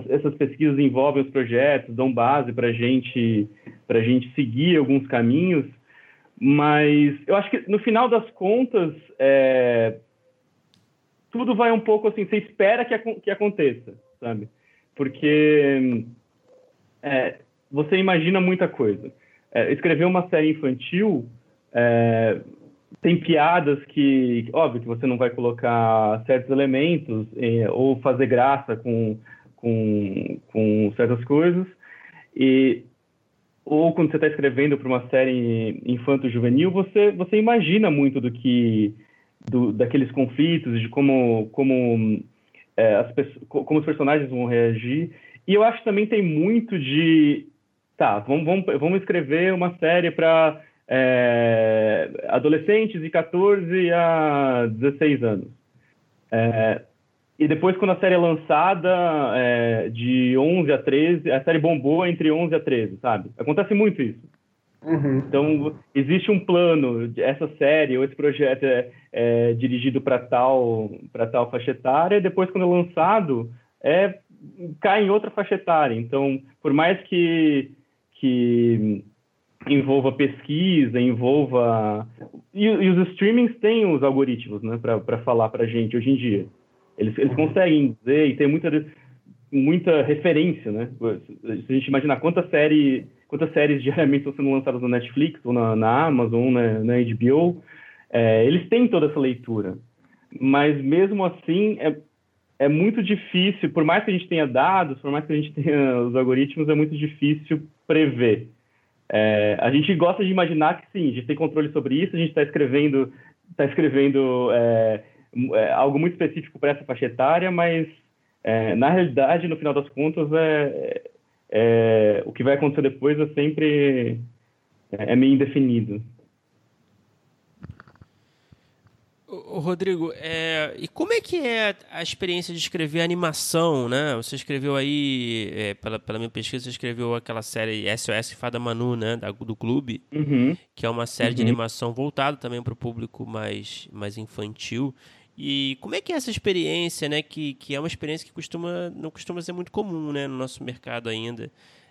essas pesquisas envolvem os projetos, dão base para gente, a gente seguir alguns caminhos, mas eu acho que no final das contas, é, tudo vai um pouco assim, você espera que, que aconteça, sabe? Porque é, você imagina muita coisa. É, escrever uma série infantil é, tem piadas que, óbvio, que você não vai colocar certos elementos eh, ou fazer graça com, com, com certas coisas. E, ou quando você está escrevendo para uma série infanto-juvenil, você, você imagina muito do que do, daqueles conflitos, de como, como, é, as, como os personagens vão reagir. E eu acho que também tem muito de. Tá, vamos, vamos, vamos escrever uma série para é, adolescentes de 14 a 16 anos. É, e depois, quando a série é lançada, é, de 11 a 13, a série bombou entre 11 a 13, sabe? Acontece muito isso. Uhum. Então, existe um plano, essa série ou esse projeto é, é dirigido para tal, tal faixa etária, e depois, quando é lançado, é, cai em outra faixa etária. Então, por mais que, que envolva pesquisa, envolva. E, e, os streamings têm os algoritmos né, para falar para a gente hoje em dia. Eles, eles conseguem dizer e tem muita, muita referência. Né? Se a gente imaginar quantas, série, quantas séries diariamente estão sendo lançadas na Netflix, ou na, na Amazon, na, na HBO, é, eles têm toda essa leitura. Mas mesmo assim, é, é muito difícil, por mais que a gente tenha dados, por mais que a gente tenha os algoritmos, é muito difícil prever. É, a gente gosta de imaginar que sim, a gente tem controle sobre isso, a gente está escrevendo, tá escrevendo é, é, algo muito específico para essa faixa etária, mas é, na realidade, no final das contas, é, é, o que vai acontecer depois é sempre é meio indefinido. Rodrigo, é, e como é que é a experiência de escrever animação, né? Você escreveu aí, é, pela, pela minha pesquisa, você escreveu aquela série SOS Fada Manu, né? Da, do clube, uhum. que é uma série uhum. de animação voltada também para o público mais, mais infantil. E como é que é essa experiência, né? Que, que é uma experiência que costuma, não costuma ser muito comum, né? No nosso mercado ainda.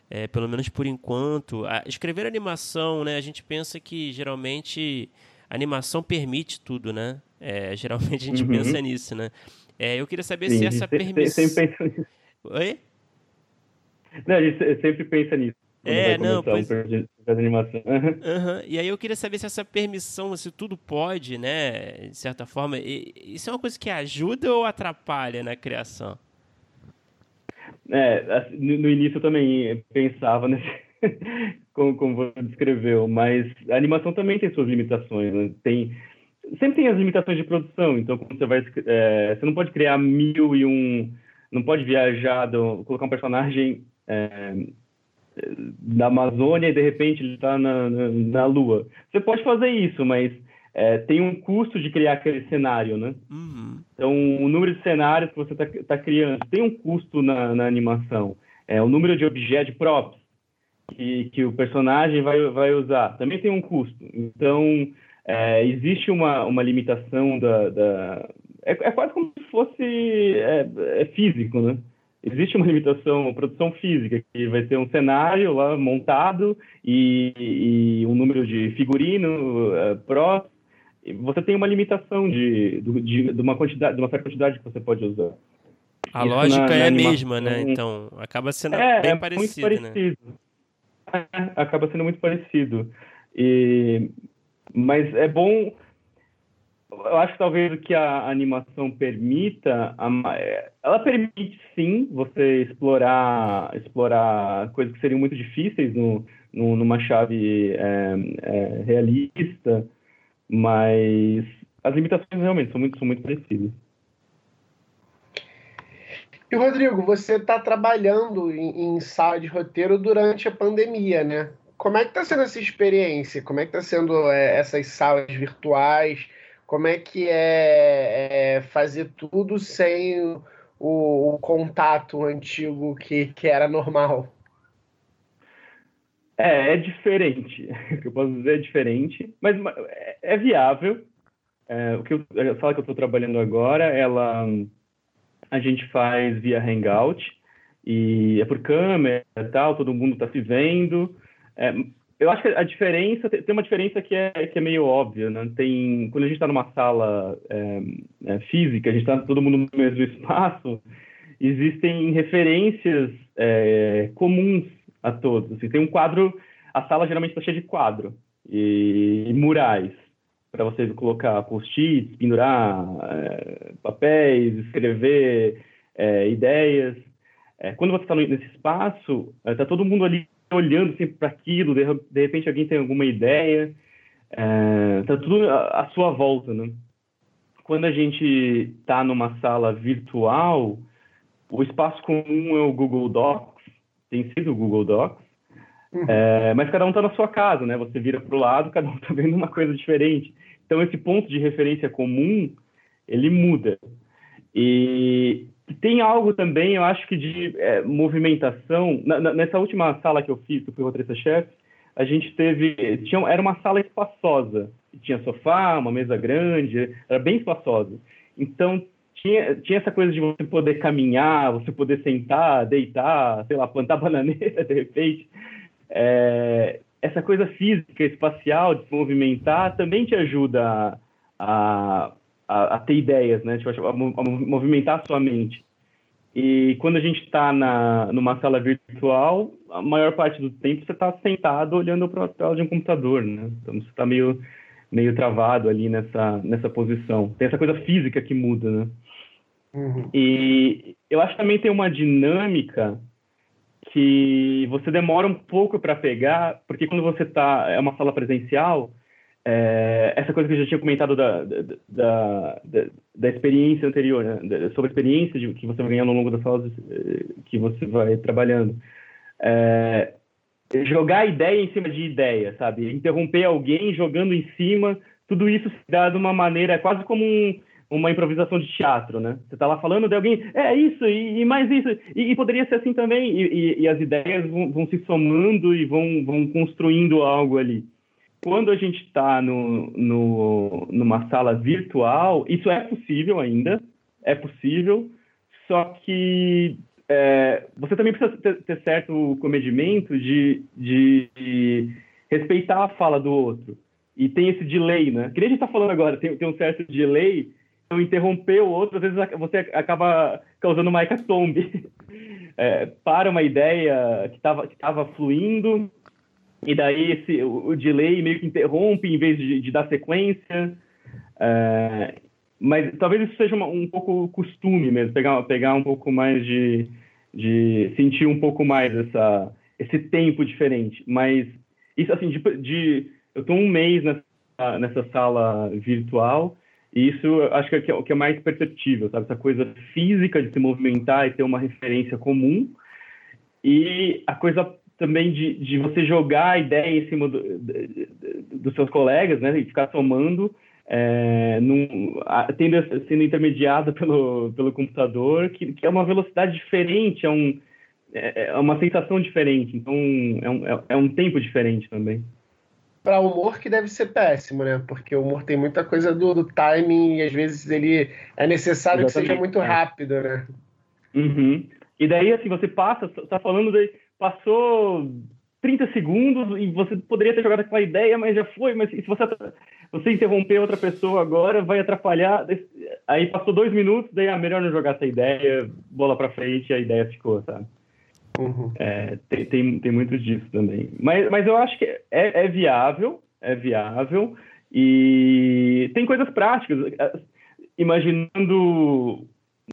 É, pelo menos por enquanto. A, escrever animação, né? A gente pensa que geralmente a animação permite tudo, né? É, geralmente a gente uhum. pensa nisso, né? É, eu queria saber Sim, se essa permissão. Sempre pensa nisso. Oi? Não, a gente sempre pensa nisso. É, não, pois... animação. Uhum. E aí eu queria saber se essa permissão, se tudo pode, né, de certa forma, isso é uma coisa que ajuda ou atrapalha na criação? É, no início eu também pensava nesse, como, como você descreveu, mas a animação também tem suas limitações, né? tem sempre tem as limitações de produção, então quando você vai é, você não pode criar mil e um não pode viajar do, colocar um personagem é, da Amazônia e de repente ele está na, na, na, Lua. Você pode fazer isso, mas é, tem um custo de criar aquele cenário, né? Uhum. Então, o número de cenários que você está tá criando tem um custo na, na animação. É, o número de objetos, props, que, que o personagem vai, vai usar também tem um custo. Então, é, existe uma, uma limitação da. da é, é, quase como se fosse é, é físico, né? Existe uma limitação, produção física, que vai ter um cenário lá montado e, e um número de figurino, uh, pró. Você tem uma limitação de, de, de, uma quantidade, de uma certa quantidade que você pode usar. A Isso lógica na, na é a mesma, né? Então, acaba sendo é, bem é parecido, muito parecido. Né? É, acaba sendo muito parecido. E, mas é bom. Eu acho que talvez o que a animação permita, ela permite sim você explorar, explorar coisas que seriam muito difíceis no, no numa chave é, é, realista, mas as limitações realmente são muito, são muito parecidas. E Rodrigo, você está trabalhando em, em, sala de roteiro durante a pandemia, né? Como é que está sendo essa experiência? Como é que está sendo é, essas salas virtuais? Como é que é, é fazer tudo sem o, o, contato antigo que, que era normal? É, é diferente. O que eu posso dizer é diferente, mas é, é viável. É, o que eu, a sala que eu estou trabalhando agora, ela a gente faz via Hangout e é por câmera e tal, todo mundo está se vendo. É, eu acho que a diferença tem uma diferença que é que é meio óbvia, né? Tem quando a gente está numa sala é, é, física, a gente está todo mundo no mesmo espaço, existem referências é, comuns a todos. Assim, tem um quadro, a sala geralmente está cheia de quadro e, e murais para você colocar post-its, pendurar é, papéis, escrever é, ideias. É, quando você está nesse espaço, está todo mundo ali olhando sempre para aquilo, de, de, repente alguém tem alguma ideia, está tudo à, sua volta, né? Quando a gente está numa sala virtual, o espaço comum é o Google Docs, tem sido o Google Docs, uhum. é, mas cada um está na sua casa, né? Você vira para o lado, cada um está vendo uma coisa diferente. Então, esse ponto de referência comum, ele muda. E tem algo também, eu acho que de é, movimentação. Na, na, nessa última sala que eu fiz, que eu fui roteirista-chefe, a gente teve. Tinha, era uma sala espaçosa. Tinha sofá, uma mesa grande, era bem espaçosa. Então, tinha, tinha essa coisa de você poder caminhar, você poder sentar, deitar, sei lá, plantar bananeira de repente. É, essa coisa física, espacial, de se movimentar, também te ajuda a, a, a ter ideias, né? Tipo, a, a, movimentar a sua mente. E quando a gente está numa sala virtual, a maior parte do tempo você está sentado olhando para a tela de um computador, né? Então você está meio, meio travado ali nessa, nessa posição. Tem essa coisa física que muda, né? Uhum. E eu acho que também tem uma dinâmica que você demora um pouco para pegar, porque quando você está é uma sala presencial, é, essa coisa que eu já tinha comentado da, da, da, da experiência anterior, né? sobre a experiência de, que você vai ganhar ao longo das salas eh, que você vai trabalhando. É, jogar ideia em cima de ideia, sabe? Interromper alguém jogando em cima, tudo isso se dá de uma maneira quase como um, uma improvisação de teatro, né? Você está lá falando de alguém, é isso, e, e mais isso, e, e, poderia ser assim também, e, e as ideias vão, vão, se somando e vão, vão construindo algo ali. Quando a gente está no, no, numa sala virtual, isso é possível ainda, é possível, só que é, você também precisa ter, ter certo comedimento de, de, de, respeitar a fala do outro. E tem esse delay, né? Que nem a gente está falando agora, tem, tem um certo delay interromper o outro, às vezes você acaba causando uma hecatombe. É, para uma ideia que estava que tava fluindo, e daí esse, o, o, delay meio que interrompe em vez de, de dar sequência. É, mas talvez isso seja uma, um pouco costume mesmo, pegar, pegar um pouco mais de, de sentir um pouco mais essa, esse tempo diferente. Mas isso, assim, de, de eu estou um mês nessa, nessa sala virtual e isso acho que é o que é mais perceptível, sabe? Essa coisa física de se movimentar e ter uma referência comum. E a coisa também de, de você jogar a ideia em cima do, de, dos seus colegas, né? E ficar somando, é, num, tendo, sendo intermediada pelo, pelo computador, que, que é uma velocidade diferente, é um, é, é uma sensação diferente, então é um, é, é um tempo diferente também. Para humor que deve ser péssimo, né? Porque o humor tem muita coisa do, do timing e às vezes ele é necessário Exatamente, que seja muito é. rápido, né? Uhum. E daí, assim, você passa, tá falando, de, passou 30 segundos e você poderia ter jogado aquela ideia, mas já foi, mas se você, você interromper outra pessoa agora, vai atrapalhar. Aí passou dois minutos, daí é melhor não jogar essa ideia, bola para frente, a ideia ficou, sabe? Uhum. É, tem, tem, tem muito disso também. Mas, mas eu acho que é, é viável, é viável, e tem coisas práticas. Imaginando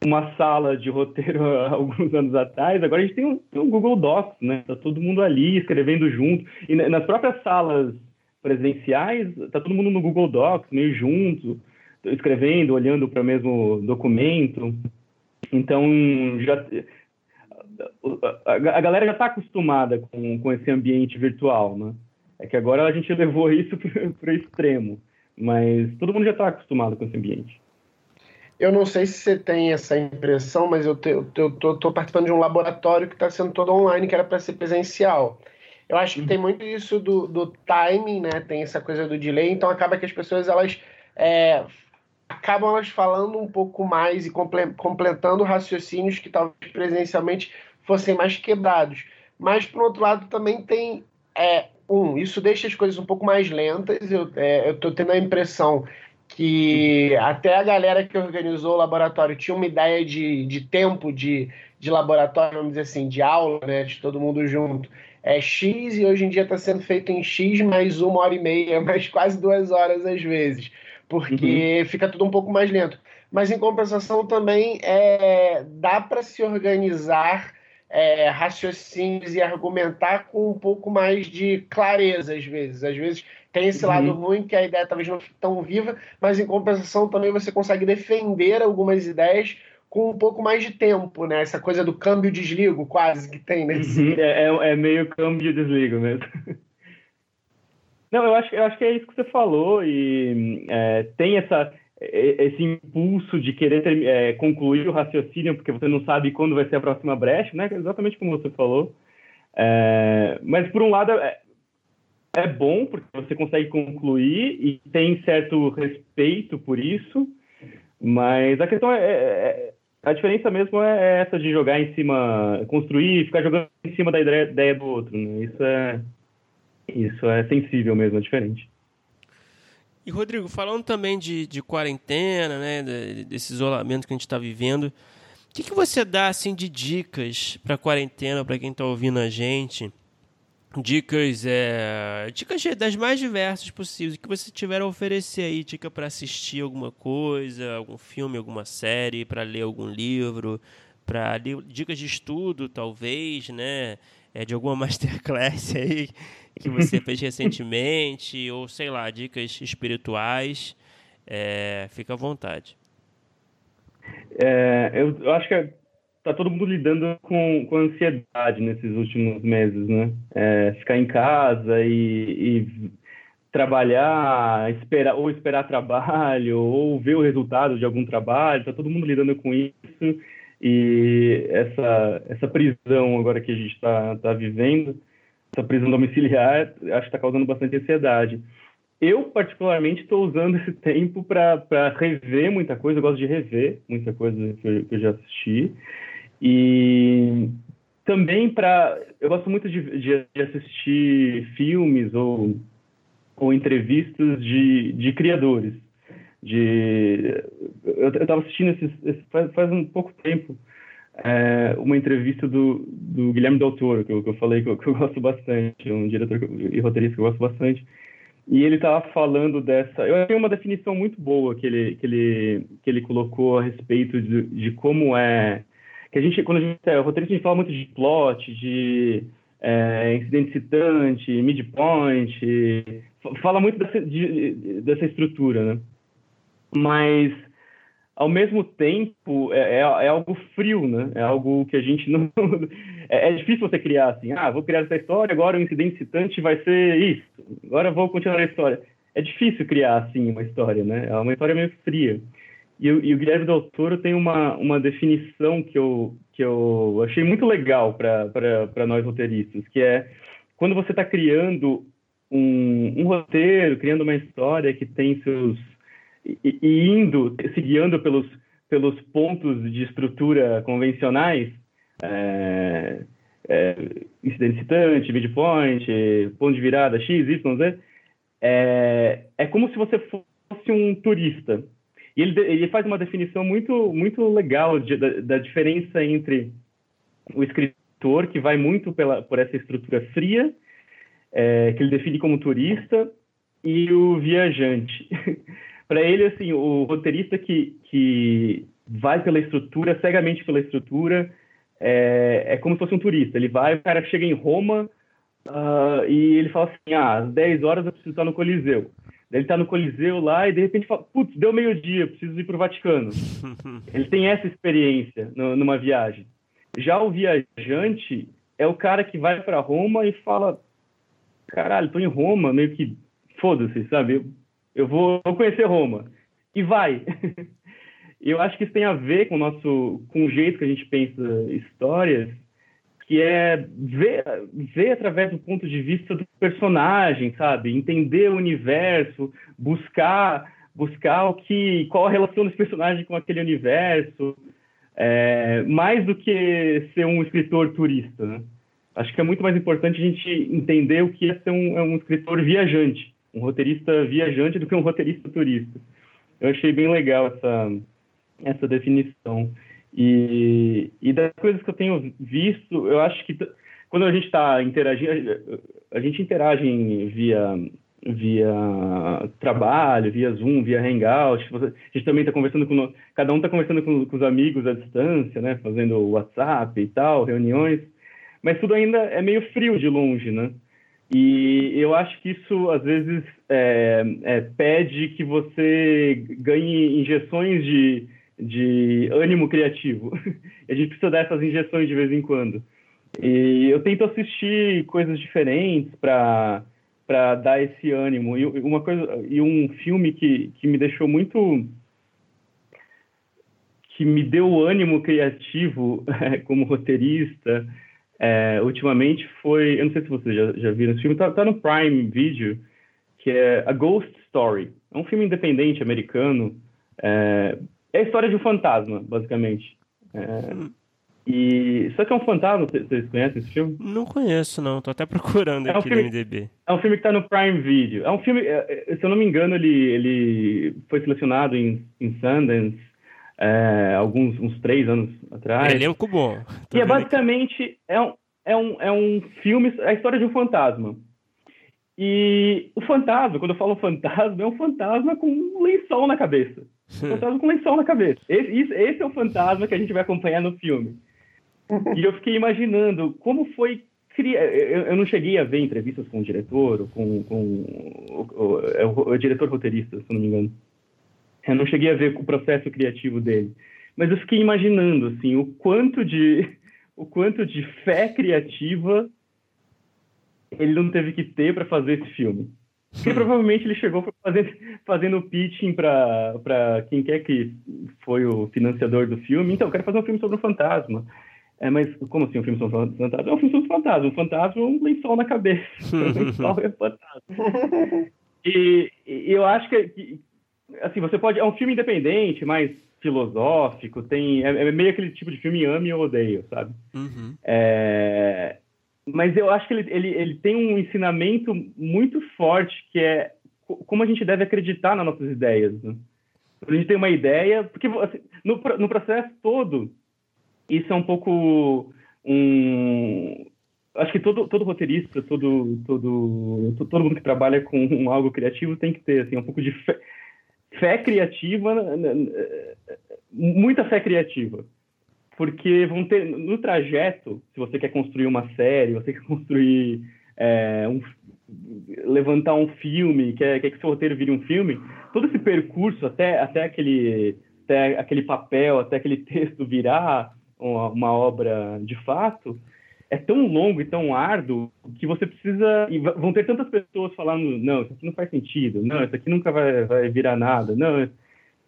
uma sala de roteiro há alguns anos atrás, agora a gente tem um, tem um, Google Docs, né? Tá todo mundo ali escrevendo junto. E nas próprias salas presenciais, tá todo mundo no Google Docs, meio junto, escrevendo, olhando para o mesmo documento. Então, já a, galera já está acostumada com, com esse ambiente virtual, né? É que agora a gente levou isso para o extremo, mas todo mundo já está acostumado com esse ambiente. Eu não sei se você tem essa impressão, mas eu estou participando de um laboratório que está sendo todo online, que era para ser presencial. Eu acho que uhum. tem muito isso do, do timing, né? Tem essa coisa do delay, então acaba que as pessoas elas é, acabam elas falando um pouco mais e completando raciocínios que talvez presencialmente fossem mais quebrados. Mas, por outro lado, também tem. É, um, isso deixa as coisas um pouco mais lentas. Eu é, estou tendo a impressão que até a galera que organizou o laboratório tinha uma ideia de, de tempo de, de laboratório, vamos dizer assim, de aula, né, de todo mundo junto. É X e hoje em dia está sendo feito em X mais uma hora e meia, mais quase duas horas às vezes, porque uhum. fica tudo um pouco mais lento. Mas em compensação também é, dá para se organizar é, raciocínios e argumentar com um pouco mais de clareza, às vezes. Às vezes tem esse uhum. lado ruim que a ideia talvez não fique tão viva, mas em compensação também você consegue defender algumas ideias com um pouco mais de tempo, né? Essa coisa do câmbio desligo, quase que tem, né? Uhum. É, é, é meio câmbio desligo mesmo. Não, eu acho, eu acho que é isso que você falou e é, tem essa esse impulso de querer ter, é, concluir o raciocínio, porque você não sabe quando vai ser a próxima brecha, né? Exatamente como você falou. É, mas, por um lado, é, é, bom, porque você consegue concluir e tem certo respeito por isso, mas a questão é, é, é a diferença mesmo é essa de jogar em cima, construir, ficar jogando em cima da ideia, ideia do outro. Né? Isso é isso é sensível mesmo, é diferente. E Rodrigo, falando também de, de quarentena, né, desse isolamento que a gente está vivendo, o que, que você dá assim de dicas para quarentena para quem está ouvindo a gente? Dicas, é, dicas das mais diversas possíveis. O que você tiver a oferecer aí, dica para assistir alguma coisa, algum filme, alguma série, para ler algum livro, para dicas de estudo, talvez, né? É, de alguma masterclass aí que você fez recentemente, ou sei lá, dicas espirituais, é, fica à vontade. É, eu, eu, acho que tá todo mundo lidando com, com ansiedade nesses últimos meses, né? É, ficar em casa e, e, trabalhar, esperar ou esperar trabalho ou ver o resultado de algum trabalho, tá todo mundo lidando com isso e essa essa prisão agora que a gente está tá vivendo essa prisão domiciliar acho que está causando bastante ansiedade. Eu, particularmente, estou usando esse tempo para rever muita coisa. Eu gosto de rever muita coisa que eu, que eu já assisti. E também para. Eu gosto muito de, de, de, assistir filmes ou, ou entrevistas de, de criadores. De, eu estava assistindo esses, esses, faz, faz um pouco tempo é, uma entrevista do, do Guilherme Del Toro, que eu, que eu falei que eu, que eu, gosto bastante, um diretor e roteirista que eu gosto bastante. E ele estava falando dessa. Eu achei uma definição muito boa que ele, que ele, que ele colocou a respeito de, de como é. Que a gente, quando a gente é roteirista, a gente fala muito de plot, de é, incidente citante, midpoint, fala muito dessa, de, dessa estrutura, né? Mas ao mesmo tempo, é, é, é, algo frio, né? É algo que a gente não. é, é, difícil você criar assim, ah, vou criar essa história, agora o incidente citante vai ser isso, agora vou continuar a história. É difícil criar assim uma história, né? É uma história meio fria. E, e o Guilherme Del Toro tem uma, uma definição que eu, que eu achei muito legal para nós roteiristas, que é quando você está criando um, um, roteiro, criando uma história que tem seus. E, e indo, se guiando pelos, pelos pontos de estrutura convencionais, é, é, incidente citante, midpoint, ponto de virada X, Y, Z, é, é como se você fosse um turista. E ele, ele faz uma definição muito, muito legal de, da, da, diferença entre o escritor, que vai muito pela, por essa estrutura fria, é, que ele define como turista, e o viajante. Para ele, assim, o roteirista que, que vai pela estrutura, cegamente pela estrutura, é, é como se fosse um turista. Ele vai, o cara chega em Roma uh, e ele fala assim: ah, às 10 horas eu preciso estar no Coliseu. Ele está no Coliseu lá e de repente fala: putz, deu meio-dia, preciso ir para o Vaticano. ele tem essa experiência no, numa viagem. Já o viajante é o cara que vai para Roma e fala: caralho, estou em Roma, meio que foda-se, sabe? Eu, vou, conhecer Roma. E vai. Eu acho que isso tem a ver com o nosso, com o jeito que a gente pensa histórias, que é ver, ver através do ponto de vista do personagem, sabe? Entender o universo, buscar, buscar o que, qual a relação desse personagem com aquele universo, é, mais do que ser um escritor turista, né? Acho que é muito mais importante a gente entender o que é ser um, é um escritor viajante, um roteirista viajante do que um roteirista turista. Eu achei bem legal essa, essa definição. E, e das coisas que eu tenho visto, eu acho que quando a gente está interagindo, a gente interage via via trabalho, via Zoom, via Hangout. A gente também está conversando com cada um está conversando com, com, os amigos à distância, né? Fazendo WhatsApp e tal, reuniões. Mas tudo ainda é meio frio de longe, né? E eu acho que isso às vezes é, é, pede que você ganhe injeções de de ânimo criativo. a gente precisa dessas injeções de vez em quando. E eu tento assistir coisas diferentes para para dar esse ânimo. E uma coisa e um filme que, que me deixou muito que me deu ânimo criativo como roteirista é, ultimamente foi, eu não sei se vocês já, já viram esse filme, tá, tá no Prime Video, que é A Ghost Story. É um filme independente americano, é, é a história de um fantasma, basicamente. É, e só que é um fantasma, vocês conhecem esse filme? Não conheço, não. Tô até procurando é um aqui filme, no MDB. É um filme que tá no Prime Video. É um filme, é, é, se eu não me engano, ele, ele foi selecionado em, em Sundance é, alguns uns três anos atrás. É elenco bom. Tô e é basicamente é um, é, um, é um filme, é a história de um fantasma. E o fantasma, quando eu falo fantasma, é um fantasma com um lençol na cabeça. fantasma com lençol na cabeça. Esse, esse, é o fantasma que a gente vai acompanhar no filme. E eu fiquei imaginando como foi. Eu, não cheguei a ver entrevistas com o diretor, com, com o, o, é o, o, diretor roteirista, se não me engano. Eu não cheguei a ver o processo criativo dele. Mas eu fiquei imaginando assim, o quanto de o quanto de fé criativa ele não teve que ter para fazer esse filme. Porque provavelmente ele chegou fazendo, fazendo pitching para quem quer que foi o financiador do filme. Então, eu quero fazer um filme sobre um fantasma. É, mas como assim um filme sobre um fantasma? É um filme sobre um fantasma. Um fantasma é um lençol na cabeça. um lençol é fantasma. E, e, eu acho que, que, assim, você pode... É um filme independente, mais filosófico, tem... É, é meio aquele tipo de filme ame ou odeio, sabe? Uhum. É, mas eu acho que ele, ele, ele tem um ensinamento muito forte que é como a gente deve acreditar nas nossas ideias. Né? A gente tem uma ideia, porque assim, no, no processo todo, isso é um pouco um. Acho que todo, todo roteirista, todo, todo, todo mundo que trabalha com algo criativo tem que ter assim, um pouco de fé, fé criativa, né, né, muita fé criativa. Porque vão ter no trajeto, se você quer construir uma série, você quer construir é, um, levantar um filme, quer, quer que seu roteiro vire um filme, todo esse percurso até até aquele até aquele papel, até aquele texto virar uma, uma obra de fato, é tão longo e tão árduo que você precisa. E vão ter tantas pessoas falando: não, isso aqui não faz sentido, não, isso aqui nunca vai, vai virar nada, não,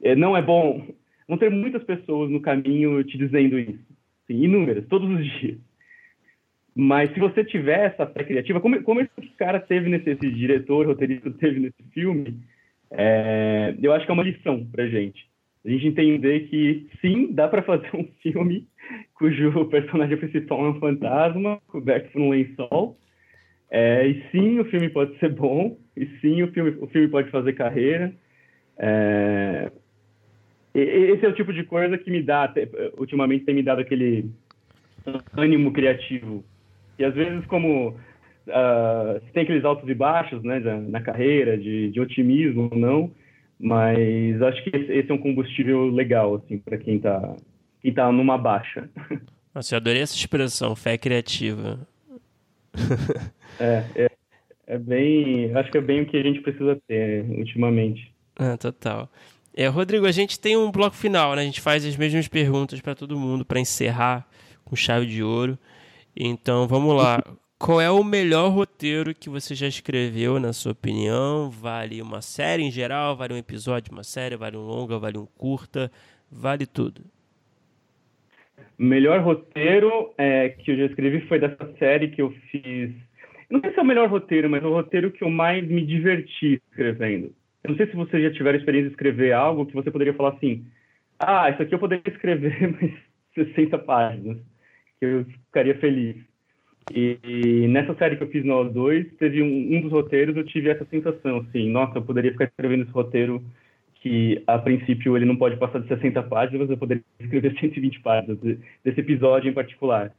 é, não é bom vão ter muitas pessoas no caminho te dizendo isso. Sim, inúmeras, todos os dias. Mas se você tiver essa fé criativa, como, como esse cara teve nesse esse diretor, roteirista teve nesse filme, é, eu acho que é uma lição pra gente. A gente entender que sim, dá para fazer um filme cujo personagem principal é um fantasma coberto por um lençol. É, e sim, o filme pode ser bom. E sim, o filme, o filme pode fazer carreira. É, esse é o tipo de coisa que me dá, ultimamente tem me dado aquele ânimo criativo. E às vezes, como uh, tem aqueles altos e baixos né, na carreira, de, de otimismo ou não, mas acho que esse, é um combustível legal assim, para quem está quem tá numa baixa. Nossa, eu adorei essa expressão, fé criativa. é, é, é bem. Acho que é bem o que a gente precisa ter ultimamente. Ah, total. É, Rodrigo, a gente tem um bloco final, né? A gente faz as mesmas perguntas para todo mundo para encerrar com chave de ouro. Então, vamos lá. Qual é o melhor roteiro que você já escreveu, na sua opinião? Vale uma série em geral? Vale um episódio, uma série? Vale um longa? Vale um curta? Vale tudo. Melhor roteiro é, que eu já escrevi foi dessa série que eu fiz. Não sei se é o melhor roteiro, mas é o roteiro que eu mais me diverti escrevendo. Eu não sei se você já tiver experiência de escrever algo que você poderia falar assim: ah, isso aqui eu poderia escrever mais 60 páginas, que eu ficaria feliz. E, e nessa série que eu fiz no 2, teve um, um, dos roteiros, eu tive essa sensação, assim, nossa, eu poderia ficar escrevendo esse roteiro que, a princípio, ele não pode passar de 60 páginas, eu poderia escrever 120 páginas desse episódio em particular.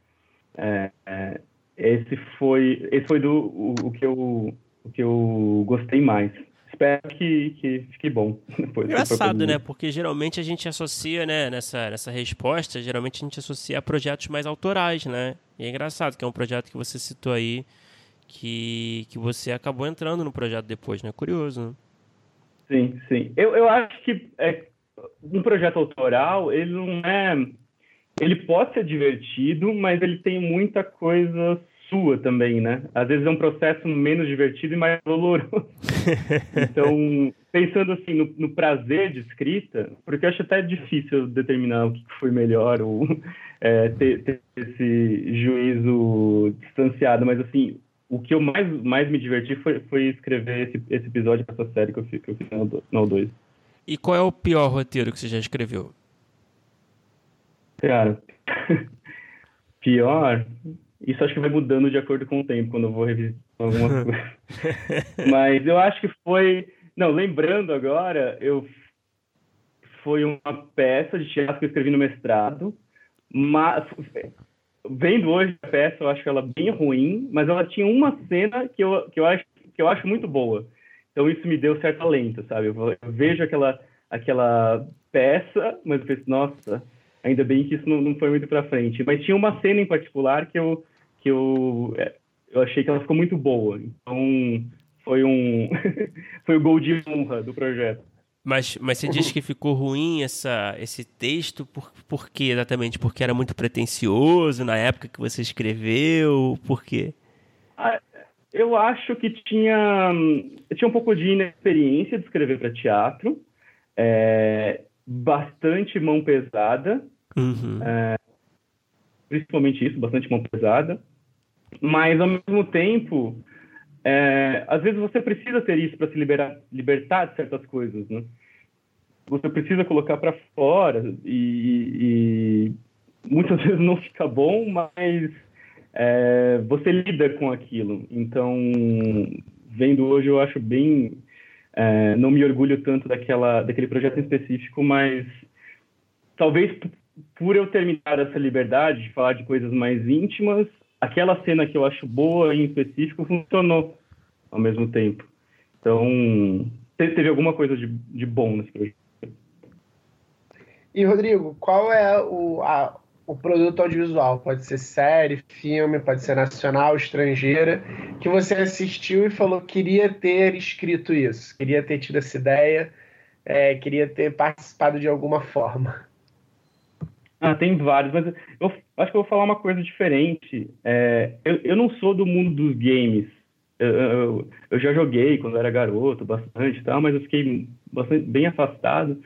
É, é, esse foi, esse foi do, o, o, que eu, o que eu gostei mais espero que, que fique bom. Depois, Engraçado, né? Porque geralmente a gente associa, né, nessa, nessa resposta, geralmente a gente associa a projetos mais autorais, né? E é engraçado que é um projeto que você citou aí, que, que você acabou entrando no projeto depois, né? Curioso, né? Sim, sim. Eu, eu acho que é, um projeto autoral, ele não é... Ele pode ser divertido, mas ele tem muita coisa sua também, né? Às vezes é um processo menos divertido e mais doloroso. então, pensando assim no, no, prazer de escrita, porque eu acho até difícil determinar o que foi melhor ou é, ter, ter, esse juízo distanciado, mas assim, o que eu mais, mais me diverti foi, foi escrever esse, esse episódio dessa série que eu fiz, que eu fiz no 2. E qual é o pior roteiro que você já escreveu? Cara, pior, isso acho que vai mudando de acordo com o tempo, quando eu vou revisitar algumas coisas. Mas eu acho que foi. Não, lembrando agora, eu foi uma peça de teatro que eu escrevi no mestrado. Mas, vendo hoje a peça, eu acho ela bem ruim, mas ela tinha uma cena que eu, que eu, acho, que eu acho muito boa. Então isso me deu certo alento, sabe? Eu, eu vejo aquela, aquela peça, mas eu penso, nossa, ainda bem que isso não, não foi muito para frente. Mas tinha uma cena em particular que eu, que eu, é, eu achei que ela ficou muito boa. Então, foi um foi o gol de honra do projeto. Mas, mas você diz que ficou ruim essa, esse texto, por, por quê exatamente? Porque era muito pretencioso na época que você escreveu? Por quê? Ah, eu acho que tinha, tinha um pouco de inexperiência de escrever para teatro, é, bastante mão pesada, uhum. é, principalmente isso, bastante mão pesada. Mas, ao mesmo tempo, é, às vezes você precisa ter isso para se liberar, libertar de certas coisas, né? Você precisa colocar para fora e, e, muitas vezes não fica bom, mas é, você lida com aquilo. Então, vendo hoje, eu acho bem... É, não me orgulho tanto daquela, daquele projeto em específico, mas talvez por eu ter me dado essa liberdade de falar de coisas mais íntimas, aquela cena que eu acho boa em específico funcionou ao mesmo tempo. Então, teve alguma coisa de, de bom nesse projeto. E, Rodrigo, qual é o, a, o produto audiovisual? Pode ser série, filme, pode ser nacional, estrangeira, que você assistiu e falou queria ter escrito isso, queria ter tido essa ideia, é, queria ter participado de alguma forma. Ah, tem vários, mas eu acho que eu vou falar uma coisa diferente. É, eu, eu não sou do mundo dos games. Eu, eu, eu, já joguei quando era garoto, bastante tal, mas eu fiquei bastante, bem afastado.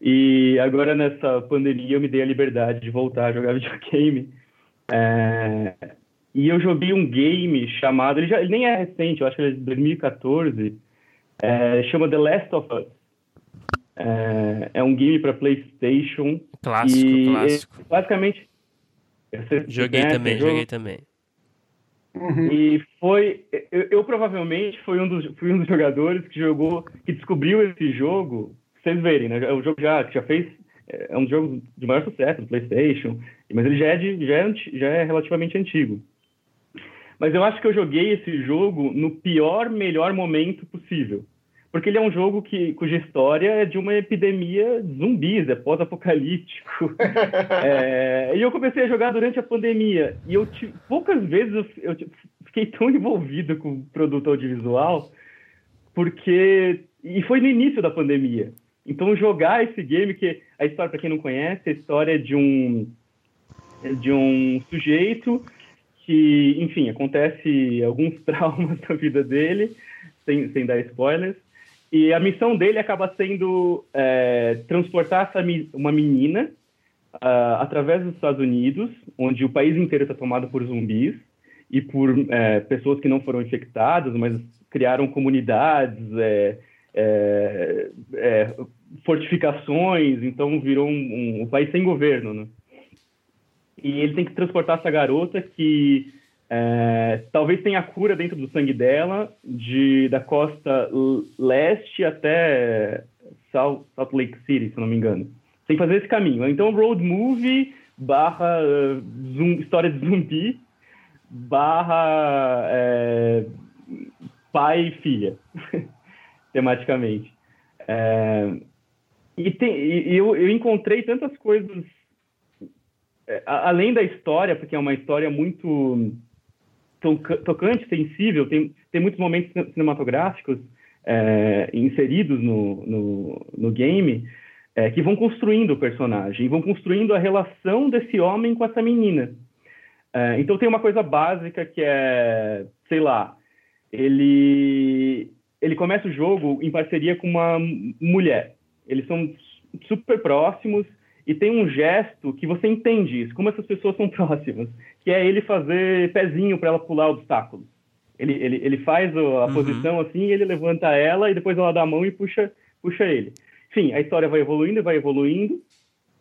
E agora nessa pandemia eu me dei a liberdade de voltar a jogar videogame. É... E eu joguei um game chamado, ele, já, ele nem é recente, eu acho que ele é de 2014, é, chama The Last of Us. É, é um game para PlayStation. Clássico, e clássico. basicamente. Joguei também, joguei também. Uhum. E foi. Eu, eu, provavelmente fui um, dos, fui um dos jogadores que jogou, que descobriu esse jogo. Vocês verem, né? É um jogo já, que já fez. É um jogo de maior sucesso do PlayStation, mas ele já é, de, já é, já é relativamente antigo. Mas eu acho que eu joguei esse jogo no pior, melhor momento possível porque ele é um jogo que, cuja história é de uma epidemia de zumbis, é pós-apocalíptico. é, e eu comecei a jogar durante a pandemia, e eu poucas vezes eu, eu fiquei tão envolvido com o produto audiovisual, porque. E foi no início da pandemia. Então, jogar esse game, que a história, para quem não conhece, é a história de um, de um sujeito que, enfim, acontece alguns traumas na vida dele, sem, sem dar spoilers, e a missão dele acaba sendo é, transportar essa, uma menina uh, através dos Estados Unidos, onde o país inteiro está tomado por zumbis e por é, pessoas que não foram infectadas, mas criaram comunidades, é, é, é fortificações, então virou um, um, um país sem governo. Né? E ele tem que transportar essa garota que é, talvez tenha cura dentro do sangue dela, de, da costa leste até Salt, Lake City, se não me engano. Tem que fazer esse caminho. Então, road movie barra zoom, história de zumbi barra é, pai e filha, tematicamente. É, e, tem, e eu, eu encontrei tantas coisas, é, além da história, porque é uma história muito tocante, sensível, tem, tem muitos momentos cinematográficos é, inseridos no, no, no game é, que vão construindo o personagem, vão construindo a relação desse homem com essa menina. É, então tem uma coisa básica que é, sei lá, ele ele começa o jogo em parceria com uma mulher. Eles são super próximos e tem um gesto que você entende isso, como essas pessoas são próximas, que é ele fazer pezinho para ela pular obstáculos. Ele, ele, ele faz a uhum. posição assim, ele levanta ela e depois ela dá a mão e puxa, puxa ele. Enfim, a história vai evoluindo e vai evoluindo.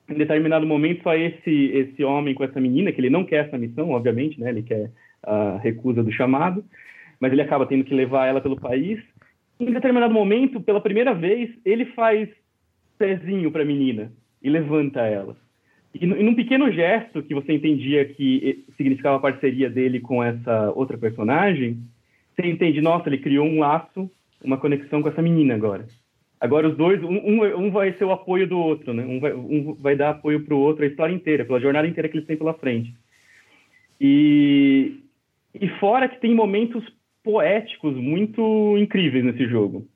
Em determinado momento, só esse, esse homem com essa menina, que ele não quer essa missão, obviamente, né? Ele quer a recusa do chamado, mas ele acaba tendo que levar ela pelo país. Em determinado momento, pela primeira vez, ele faz pezinho para a menina e levanta ela. E, e num pequeno gesto que você entendia que significava a parceria dele com essa outra personagem, você entende, nossa, ele criou um laço, uma conexão com essa menina agora. Agora os dois, um, um, vai ser o apoio do outro, né? Um vai, um vai dar apoio para o outro a história inteira, pela jornada inteira que eles têm pela frente. E, e fora que tem momentos poéticos muito incríveis nesse jogo.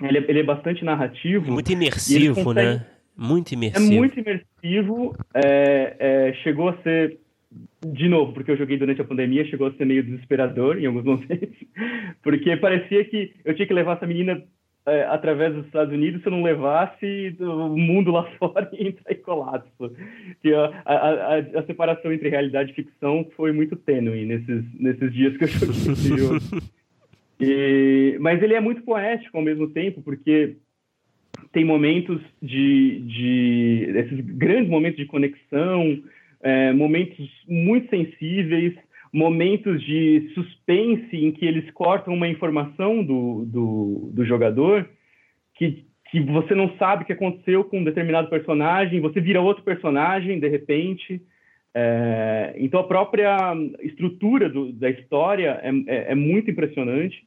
Ele é, ele é bastante narrativo. Muito imersivo, consegue... né? Muito imersivo. É muito imersivo. É, é, chegou a ser, de novo, porque eu joguei durante a pandemia, chegou a ser meio desesperador em alguns momentos. Porque parecia que eu tinha que levar essa menina é, através dos Estados Unidos, se eu não levasse, o mundo lá fora ia entrar em colapso. A, a, a, a, separação entre realidade e ficção foi muito tênue nesses, nesses dias que eu joguei esse jogo. E, mas ele é muito poético ao mesmo tempo, porque tem momentos de, de esses grandes momentos de conexão, é, momentos muito sensíveis, momentos de suspense em que eles cortam uma informação do, do, do jogador que, que você não sabe o que aconteceu com um determinado personagem, você vira outro personagem de repente. É, então a própria estrutura do, da história é, é, é muito impressionante.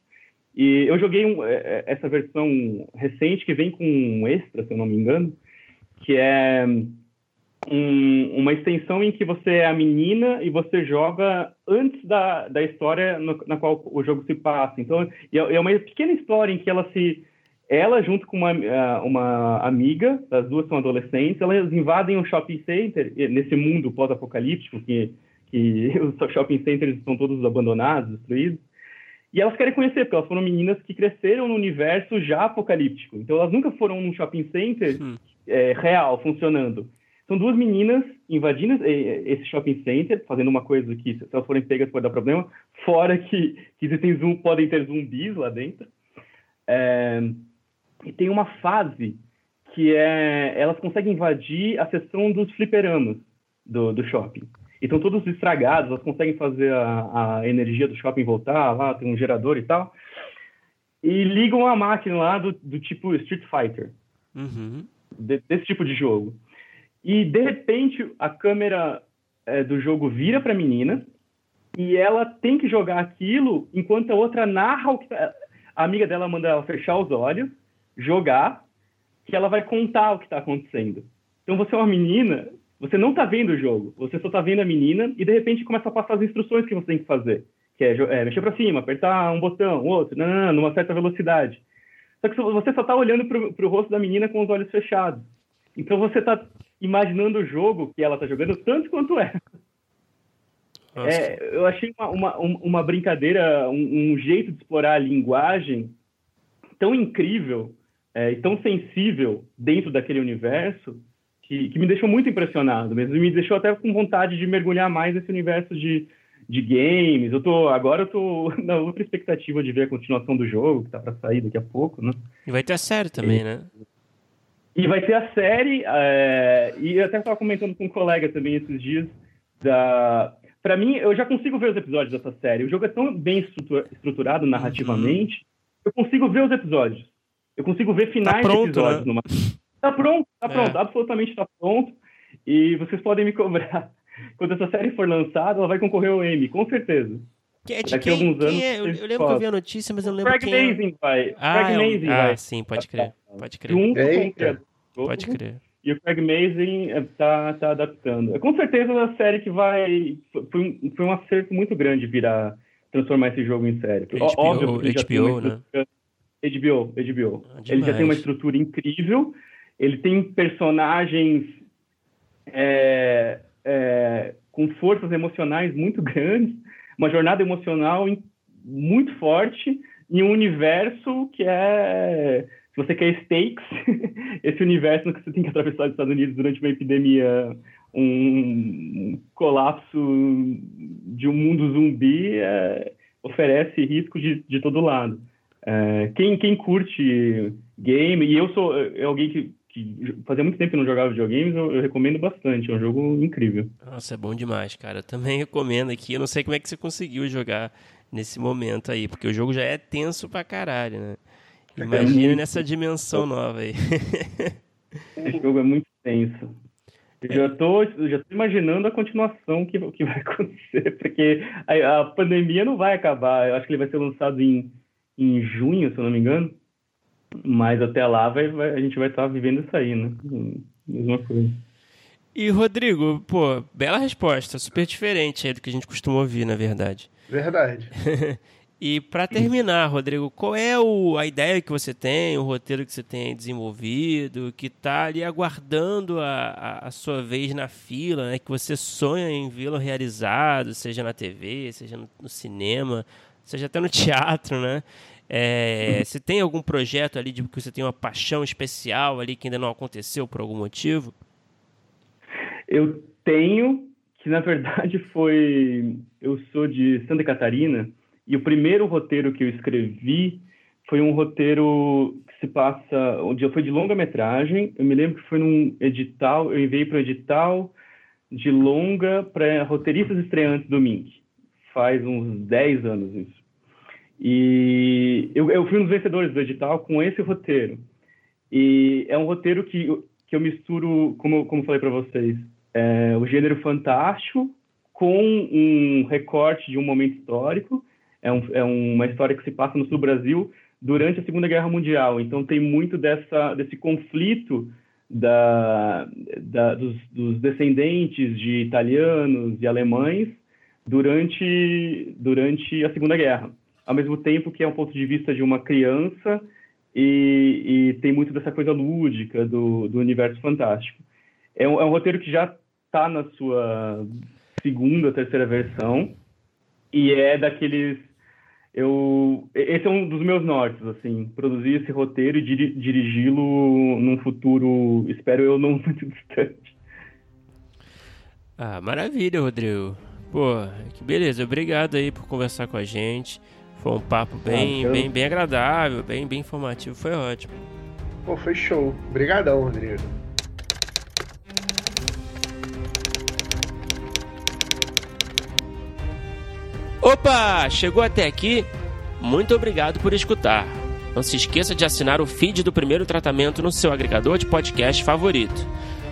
E eu joguei um, é, é, essa versão recente que vem com um extra, se eu não me engano, que é um, uma extensão em que você é a menina e você joga antes da, da história no, na qual o jogo se passa. Então, é, é uma pequena história em que ela se ela junto com uma, uma amiga, as duas são adolescentes, elas invadem um shopping center nesse mundo pós-apocalíptico que que os shopping centers estão todos abandonados, destruídos. E elas querem conhecer, porque elas foram meninas que cresceram no universo já apocalíptico. Então elas nunca foram num shopping center hum. é, real, funcionando. São duas meninas invadindo esse shopping center, fazendo uma coisa que, se elas forem pegas, pode dar problema, fora que, que existem zoom, podem ter zumbis lá dentro. É, e tem uma fase que é elas conseguem invadir a seção dos fliperamas do, do shopping. E estão todos estragados, elas conseguem fazer a, a energia do shopping voltar, lá tem um gerador e tal. E ligam a máquina lá do, do tipo Street Fighter. Uhum. De, desse tipo de jogo. E, de repente, a câmera é, do jogo vira para a menina e ela tem que jogar aquilo enquanto a outra narra o que tá... A amiga dela manda ela fechar os olhos, jogar, que ela vai contar o que está acontecendo. Então, você é uma menina você não está vendo o jogo, você só está vendo a menina e de repente começa a passar as instruções que você tem que fazer, que é, é mexer para cima, apertar um botão, outro, não, não, não, numa certa velocidade. Só que você só está olhando para o rosto da menina com os olhos fechados. Então você está imaginando o jogo que ela está jogando tanto quanto é. é eu achei uma, uma, uma brincadeira, um, um, jeito de explorar a linguagem tão incrível é, e tão sensível dentro daquele universo que, que me deixou muito impressionado mesmo, e me deixou até com vontade de mergulhar mais nesse universo de, de games. Eu tô, agora eu tô na outra expectativa de ver a continuação do jogo, que tá para sair daqui a pouco, né? E vai ter a série também, e, né? E vai ter a série, é, e eu até estava comentando com um colega também esses dias, da... Para mim, eu já consigo ver os episódios dessa série. O jogo é tão bem estruturado narrativamente, uhum. eu consigo ver os episódios. Eu consigo ver finais tá pronto, de episódios né? numa Tá pronto, tá pronto, é. absolutamente tá pronto. E vocês podem me cobrar. Quando essa série for lançada, ela vai concorrer ao Emmy, com certeza. Que, Daqui quem, alguns anos. É? Eu, eu, lembro que eu vi a notícia, mas eu não lembro Craig quem. Mazin vai. Ah, Craig é Mazin ah, vai. sim, pode crer. Pode crer. Junto Eita. com o Pode crer. E o Craig Mazin eh, tá, tá adaptando. É com certeza uma série que vai. Foi um, foi um acerto muito grande virar. transformar esse jogo em série. HBO, Óbvio, HBO, né? HBO, HBO. Ah, ele já tem uma estrutura incrível ele tem personagens é, é, com forças emocionais muito grandes, uma jornada emocional muito forte em um universo que é, se você quer stakes, esse universo no que você tem que atravessar os Estados Unidos durante uma epidemia, um colapso de um mundo zumbi, é, oferece risco de, de todo lado. É, quem, quem curte game, e eu sou é alguém que que fazia muito tempo que não jogava videogames, eu, eu, recomendo bastante. É um jogo incrível. Nossa, é bom demais, cara. Eu também recomendo aqui. Eu não sei como é que você conseguiu jogar nesse momento aí, porque o jogo já é tenso pra caralho, né? É Imagina é nessa dimensão nova aí. Esse jogo é muito tenso. Eu já tô, já tô imaginando a continuação que, que vai acontecer, porque a, a pandemia não vai acabar. Eu acho que ele vai ser lançado em, em junho, se eu não me engano. Mas até lá vai, vai, a gente vai estar tá vivendo isso aí, né? Mesma coisa. E Rodrigo, pô, bela resposta, super diferente aí do que a gente costuma ouvir, na verdade. Verdade. e para terminar, Rodrigo, qual é o, a ideia que você tem, o roteiro que você tem desenvolvido, que está ali aguardando a, a, a, sua vez na fila, né? Que você sonha em vê-lo realizado, seja na TV, seja no, no cinema, seja até no teatro, né? É, tem algum projeto ali de que você tem uma paixão especial ali que ainda não aconteceu por algum motivo? Eu tenho, que na verdade foi. Eu sou de Santa Catarina e o primeiro roteiro que eu escrevi foi um roteiro que se passa. onde foi de longa-metragem. Eu me lembro que foi num edital, eu enviei para o edital de longa para roteiristas estreantes do Mink. Faz uns 10 anos isso. E eu, eu fui um dos vencedores do edital com esse roteiro. E é um roteiro que, que eu misturo, como, como falei para vocês, é, o gênero fantástico com um recorte de um momento histórico. É, um, é uma história que se passa no sul do Brasil durante a Segunda Guerra Mundial. Então tem muito dessa, desse conflito da, da, dos, dos, descendentes de italianos e alemães durante, durante a Segunda Guerra ao mesmo tempo que é um ponto de vista de uma criança e, e tem muito dessa coisa lúdica do, do universo fantástico. É um, é um roteiro que já está na sua segunda, terceira versão e é daqueles eu esse é um dos meus nortes, assim, produzir esse roteiro e dirigi-lo num futuro, espero eu, não muito distante. Ah, maravilha, Rodrigo. Pô, que beleza. Obrigado aí por conversar com a gente. Foi um papo bem, ah, eu... bem, bem agradável, bem, bem informativo. Foi ótimo. Pô, foi show. Obrigadão, Rodrigo. Opa, chegou até aqui? Muito obrigado por escutar. Não se esqueça de assinar o feed do primeiro tratamento no seu agregador de podcast favorito.